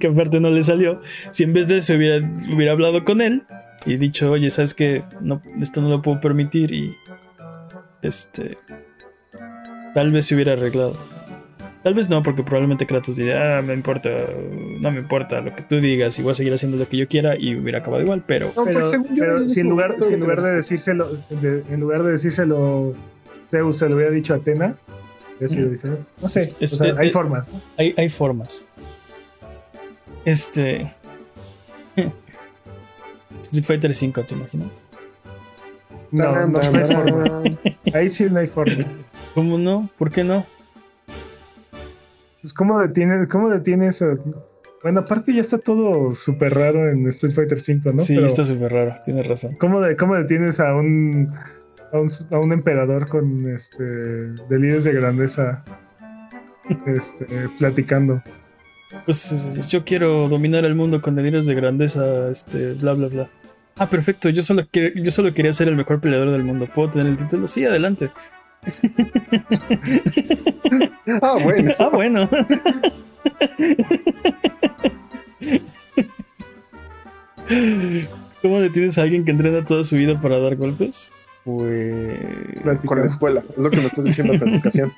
que aparte no le salió, si en vez de eso hubiera, hubiera hablado con él y dicho, oye, sabes que no, esto no lo puedo permitir y este tal vez se hubiera arreglado. Tal vez no, porque probablemente Kratos diría, ah, me importa, no me importa lo que tú digas y voy a seguir haciendo lo que yo quiera y hubiera acabado igual, pero No, Pero, porque según yo, pero en si en lugar, en de decírselo, de- en lugar de decírselo Zeus se lo hubiera dicho a Atena, hubiera sido Mm. diferente. No sé, Es- o sea, es- hay formas. ¿no? hay, hay formas. Este. (laughs) Street Fighter 5, ¿te imaginas? No, no, no hay forma. tarán. (laughs) Ahí sí no hay forma. ¿Cómo no? ¿Por qué no? Pues, ¿cómo detienes, cómo detienes? a- Bueno, aparte ya está todo súper raro en Street Fighter V, ¿no? sí, Pero, está súper raro, tienes razón. ¿cómo, de- ¿Cómo detienes a un, a un, a un emperador con este delirios de grandeza este, platicando? Pues es- yo quiero dominar el mundo con delirios de grandeza, este, bla, bla, bla. Ah, perfecto, yo solo, que- yo solo quería ser el mejor peleador del mundo. ¿Puedo tener el título? Sí, adelante. Ah, bueno. (laughs) Ah, bueno. ¿Cómo detienes a alguien que entrena toda su vida para dar golpes? Pues. Con la escuela, es lo que me estás diciendo con educación.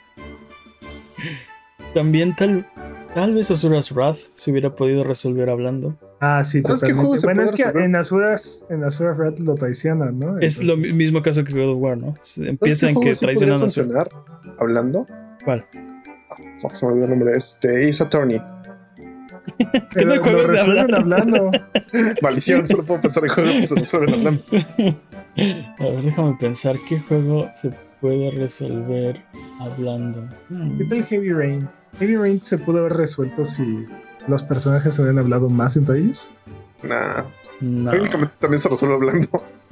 También tal, tal vez Azura's Wrath se hubiera podido resolver hablando. Ah, sí, ¿Sabes qué totalmente. juego se Bueno, puede es que resolver? en Azuras, en Azuras Red lo traicionan, ¿no? Es lo mismo caso que God of War, ¿no? Se ¿Sabes Empieza qué en que traicionan a su. funcionar hablando? ¿Cuál? Ah, fuck, se me olvidó el nombre. Este, Ace Attorney. (laughs) juegos lo de resuelven hablar. hablando. (laughs) Maldición, solo puedo pensar en juegos que se resuelven hablando. (laughs) A ver, déjame pensar qué juego se puede resolver hablando. ¿Qué tal Heavy Rain? Heavy Rain se pudo haber resuelto si los personajes hubieran hablado más entre ellos. Nah, No. técnicamente también se resuelve hablando.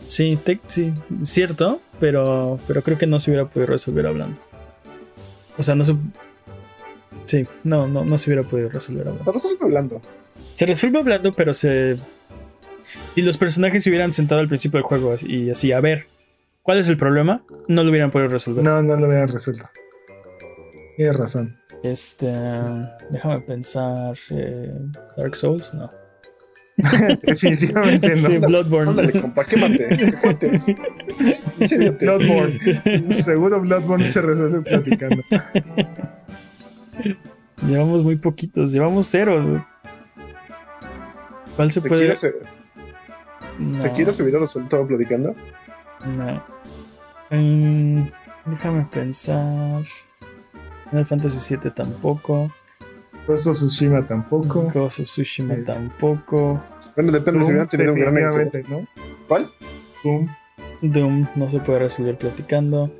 Sí, te- sí, cierto, pero, pero creo que no se hubiera podido resolver hablando. O sea, no se. Sí, no, no, no se hubiera podido resolver hablando. Se resuelve hablando. Se resuelve hablando, pero se. Si los personajes se hubieran sentado al principio del juego y así, a ver, ¿cuál es el problema? No lo hubieran podido resolver. No, no lo hubieran resuelto. Tienes razón. Este. Déjame pensar. eh, Dark Souls, no. (laughs) Definitivamente no. Sí, Bloodborne. Ándale, compa, quémate. ¿Qué cuates? Incédiate. Bloodborne. Seguro Bloodborne se resuelve platicando. Llevamos muy poquitos, llevamos cero. ¿Cuál se, Se puede.? quiere, se, No, se quiere se hubiera resuelto platicando. no. Mm, déjame pensar. Final Fantasy VII tampoco. Ghost of Tsushima tampoco. Ghost of Tsushima Sí. tampoco. Bueno, depende si Doom, hubieran tenido un gran éxito. ¿no? ¿Cuál? Doom. Doom no se puede resolver platicando.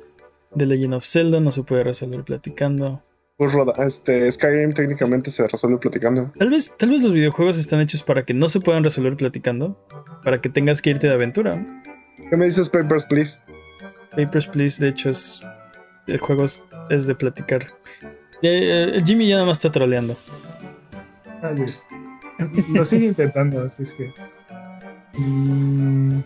The Legend of Zelda no se puede resolver platicando. Pues roda, este, Skyrim técnicamente se resuelve platicando. Tal vez, tal vez los videojuegos están hechos para que no se puedan resolver platicando. Para que tengas que irte de aventura. ¿Qué me dices, Papers, please? Papers, Please, de hecho, es. El juego es de platicar. Jimmy ya nada más está troleando. Ay, es- Lo sigue intentando, así es que. Mm,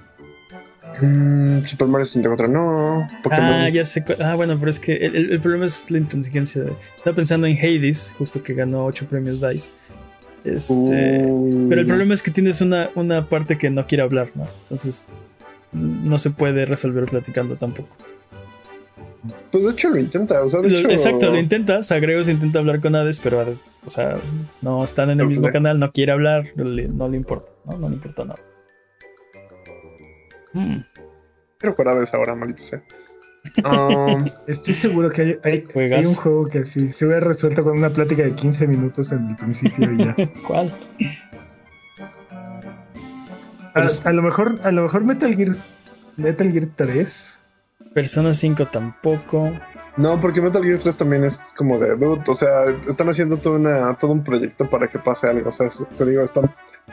Mm, Super Mario 64, no. Pokémon. Ah, ya sé. Ah, bueno, pero es que el, el- el problema es la intransigencia. Estaba pensando en Hades, justo que ganó 8 premios DICE. Este. Uh, Pero el problema es que tienes una, una parte que no quiere hablar, ¿no? Entonces. No se puede resolver platicando tampoco. Pues de hecho lo intenta, o sea, de Lo- hecho. Exacto, lo intenta. Sagreus intenta hablar con Hades, pero Hades, o sea, no están en el mismo canal, no quiere hablar, no le, no le importa, ¿no? No le importa nada. Hmm, Quiero jugar a esa hora, maldita sea. (laughs) Um, Estoy seguro que hay, hay, un juego que sí se hubiera resuelto con una plática de 15 minutos en el principio y ya. (laughs) ¿Cuál? A lo mejor, a lo mejor Metal Gear, Metal Gear 3. Persona 5 tampoco. no, porque Metal Gear 3 también es como de dude, o sea, están haciendo todo, una, todo un proyecto para que pase algo. O sea, es- te digo, están,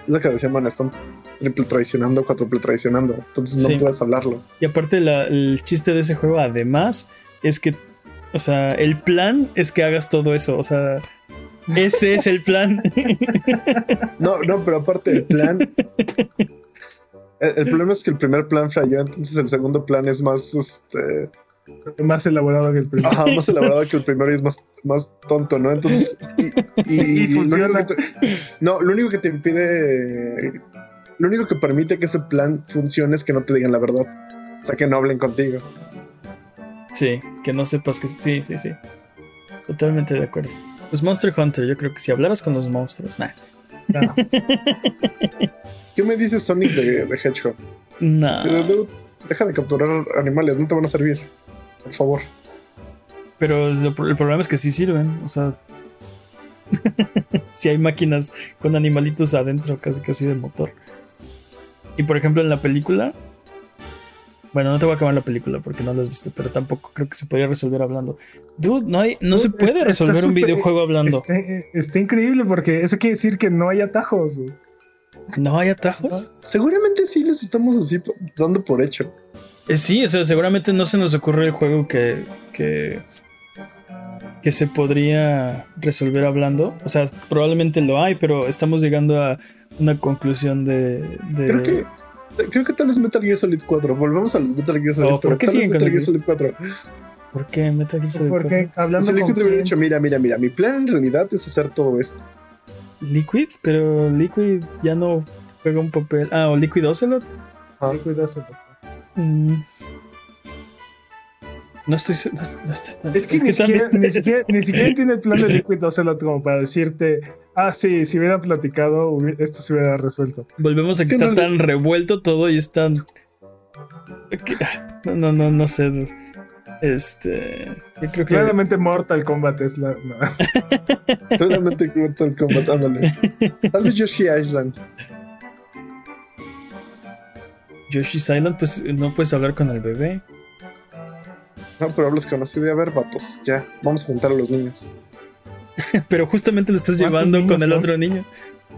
es lo que decían, están triple traicionando, cuádruple traicionando. Entonces no Sí. puedes hablarlo. Y aparte, la- el chiste de ese juego, además, es que, o sea, el plan es que hagas todo eso. O sea, ese es el plan. (laughs) No, no, pero aparte el plan. (laughs) El, el problema es que el primer plan falló, entonces el segundo plan es más, este, Más elaborado que el primero. ajá, más elaborado que el (laughs) primero y es más, más tonto, ¿no? Entonces, y, y- (laughs) Y funciona. Lo te- no, lo único que te impide, lo único que permite que ese plan funcione es que no te digan la verdad, o sea, que no hablen contigo. Sí, que no sepas que sí, sí, sí. Totalmente de acuerdo. Pues Monster Hunter, yo creo que si hablaras con los monstruos, nah. No. (laughs) ¿Qué me dices Sonic de, de Hedgehog? De- dude, Deja de capturar animales, no te van a servir, por favor. Pero el problema es que sí sirven. O sea, (laughs) si hay máquinas con animalitos adentro, casi casi de motor. Y por ejemplo, en la película. Bueno, no te voy a acabar la película porque no la has visto, pero tampoco creo que se podría resolver hablando. Dude, no, hay, no se Dude, puede resolver un videojuego hablando. Está, está increíble porque eso quiere decir que no hay atajos. güey. ¿No hay atajos? Seguramente sí les estamos así dando por hecho. Eh, sí, o sea, seguramente no se nos ocurre el juego que, que, que se podría resolver hablando. O sea, probablemente lo hay, pero estamos llegando a una conclusión de... de- Creo que creo que tal vez Metal Gear Solid 4. Volvemos a los Metal Gear Solid. Oh, ¿por pero qué siguen Metal Gear Solid 4? ¿Por qué Metal Gear Solid Porque 4? hablando Si le con hubiera quién- dicho, mira, mira, mira, mi plan en realidad es hacer todo esto. Liquid, pero Liquid ya no juega un papel. Ah, o Liquid Ocelot. Ah. Liquid Ocelot. Mm. No estoy. No, no estoy tan- Es que, ni, siquiera, también- ni, siquiera, ni (laughs) siquiera tiene el plan de Liquid Ocelot como para decirte, ah, sí, si hubieran platicado, esto se hubiera resuelto. Volvemos a Es que, que está no le- tan revuelto todo y es tan. (laughs) que- No, no, no, no sé. Este. Yo creo que. Claramente Mortal Kombat es la... no. (laughs) Claramente Mortal Kombat, ándale. Tal vez Yoshi Island. Yoshi's Island, pues no puedes hablar con el bebé. No, pero hablas con así de a ver, vatos. Ya, vamos a juntar a los niños. (laughs) Pero justamente lo estás ¿Cuántos llevando con el son? otro niño.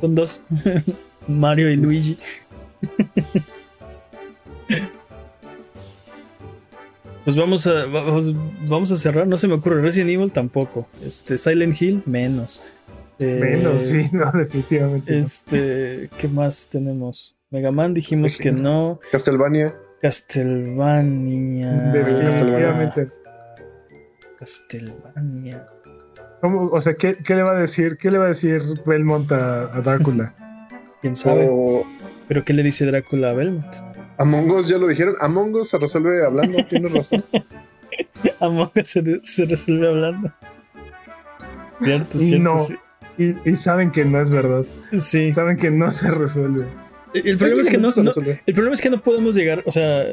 Son dos. (laughs) Mario y Luigi. Pues vamos a, vamos, vamos a cerrar. No se me ocurre. Resident Evil tampoco. Este, Silent Hill, menos. Eh, Menos, sí, no, (laughs) definitivamente. no. Este, ¿qué más tenemos? Mega Man dijimos que no. Castlevania. Castlevania. Definitivamente. Castlevania. ¿Cómo? O sea, ¿qué, qué le va a decir? ¿Qué le va a decir Belmont a, a Drácula? (laughs) ¿Quién sabe? O ¿Pero qué le dice Drácula a Belmont? Among Us, ya lo dijeron. Among Us se resuelve hablando, (laughs) tienes razón. Among Us se, se resuelve hablando. Cierto, cierto. No. Sí. Y, y saben que no es verdad. Sí. Saben que no se resuelve. El problema es que no, Se no- resuelve. el problema es que no podemos llegar, o sea,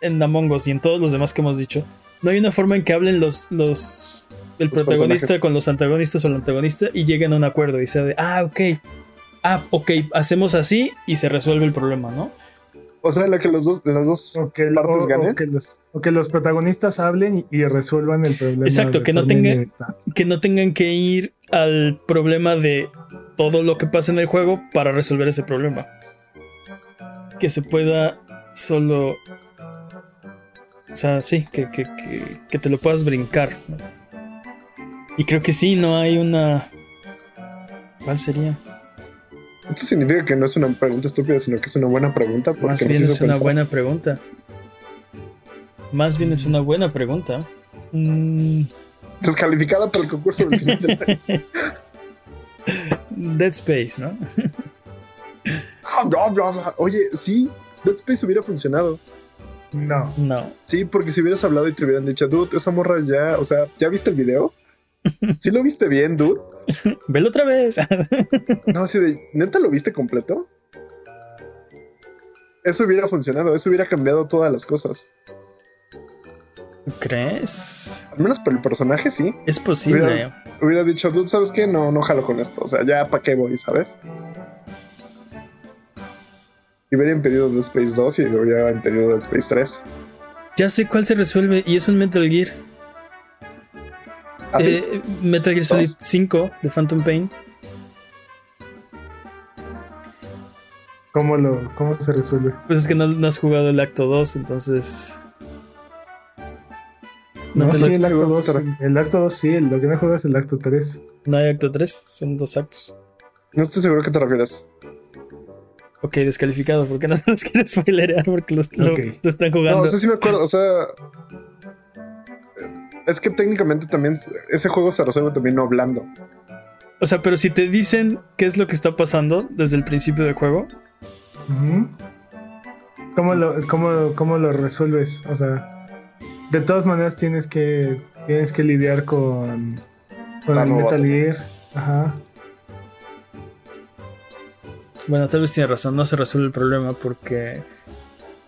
en Among Us y en todos los demás que hemos dicho, no hay una forma en que hablen los, los el Los protagonista personajes. con los antagonistas o el antagonista y lleguen a un acuerdo y sea de, ah, ok, ah, ok, hacemos así y se resuelve el problema, ¿no? O sea, en la que los dos, las dos O que, partes o- ganen. o que los, o que los protagonistas hablen y, y resuelvan el problema. Exacto, que no forma tenga- indirecta. Que no tengan que ir al problema de todo lo que pasa en el juego para resolver ese problema. Que se pueda solo... O sea, sí, que, que, que, que te lo puedas brincar. Y creo que sí, no hay una... ¿Cuál sería? Esto significa que no es una pregunta estúpida, sino que es una buena pregunta porque Más nos bien hizo es una pensar. buena pregunta. Más bien es una buena pregunta. Mm, Descalificada por el concurso del final del año. (laughs) Dead Space, ¿no? Ah. Oye, sí, Dead Space hubiera funcionado. No. No. Sí, porque si hubieras hablado y te hubieran dicho, dude, esa morra ya, o sea, ¿ya viste el video? ¿Sí lo viste bien, dude? (laughs) Velo otra vez. (laughs) No, así de, ¿neta lo viste completo? Eso hubiera funcionado, eso hubiera cambiado todas las cosas. ¿Tú ¿Crees? Al menos por el personaje, sí. Es posible. Hubiera- Hubiera dicho, dude, ¿sabes qué? No, no jalo con esto. O sea, ya para qué voy, ¿sabes? Y hubiera impedido Dead Space 2 y hubiera impedido Dead Space 3. Ya sé cuál se resuelve y es un Metal Gear. Así. Eh, Metal Gear Solid Dos. 5 de Phantom Pain. ¿Cómo, lo, ¿Cómo se resuelve? Pues es que no, no has jugado el acto 2, entonces. No, No, sí, el acto juego, 2. pero- El acto 2 sí, lo que no juegas es el acto 3. no hay acto 3, son dos actos. No estoy seguro a qué te refieres. Ok, descalificado, porque (laughs) no los quiero spoilerear porque los, lo, están No, jugando. o sea, sí me acuerdo. O sea, es que técnicamente también ese juego se resuelve también no hablando. O sea, pero si te dicen qué es lo que está pasando desde el principio del juego. ¿Cómo, lo, cómo, ¿Cómo lo resuelves? O sea, de todas maneras tienes que, tienes que lidiar con, con La el. Metal Gear. Ajá. bueno, tal vez tiene razón, no se resuelve el problema porque.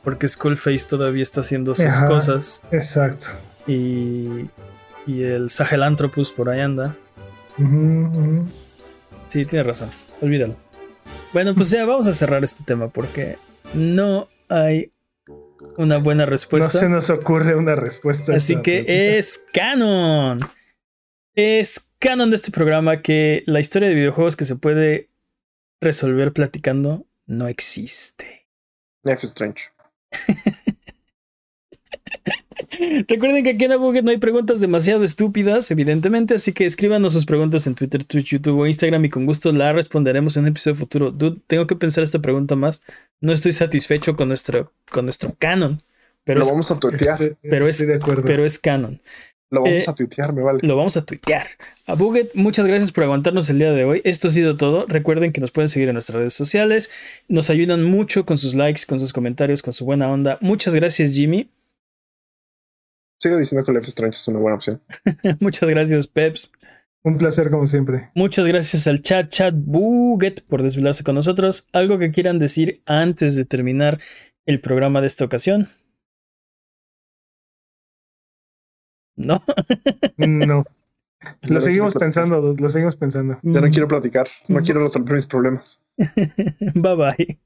Porque Skullface todavía está haciendo sus Ajá. cosas Exacto. Y. Y el Sahelanthropus por ahí anda. Sí, tiene razón. Olvídalo. Bueno, pues ya vamos a cerrar este tema porque no hay una buena No respuesta. se nos ocurre una respuesta. Así que pregunta. es canon. Es canon de este programa que la historia de videojuegos que se puede resolver platicando no existe. Life is Strange. (laughs) Recuerden que aquí en Abuget no hay preguntas demasiado estúpidas, evidentemente, así que escríbanos sus preguntas en Twitter, Twitch, YouTube o Instagram y con gusto la responderemos en un episodio futuro. Dude, tengo que pensar esta pregunta más. No estoy satisfecho con nuestro, con nuestro canon, pero Lo es, vamos a tuitear. Estoy- pero es- estoy de acuerdo. pero es canon. Lo vamos Eh, a tuitear, me vale. Lo vamos a tuitear. A Buget, muchas gracias por aguantarnos el día de hoy. Esto ha sido todo. Recuerden que nos pueden seguir en nuestras redes sociales. Nos ayudan mucho con sus likes, con sus comentarios, con su buena onda. Muchas gracias, Jimmy. Sigo diciendo que Life is Strange es una buena opción. (laughs) muchas gracias, Peps. Un placer como siempre. Muchas gracias al chat, chat Buget, por desvelarse con nosotros. ¿Algo que quieran decir antes de terminar el programa de esta ocasión? ¿No? (laughs) No. Lo seguimos pensando, lo seguimos pensando. Ya no quiero platicar. No quiero resolver mis problemas. (laughs) Bye bye.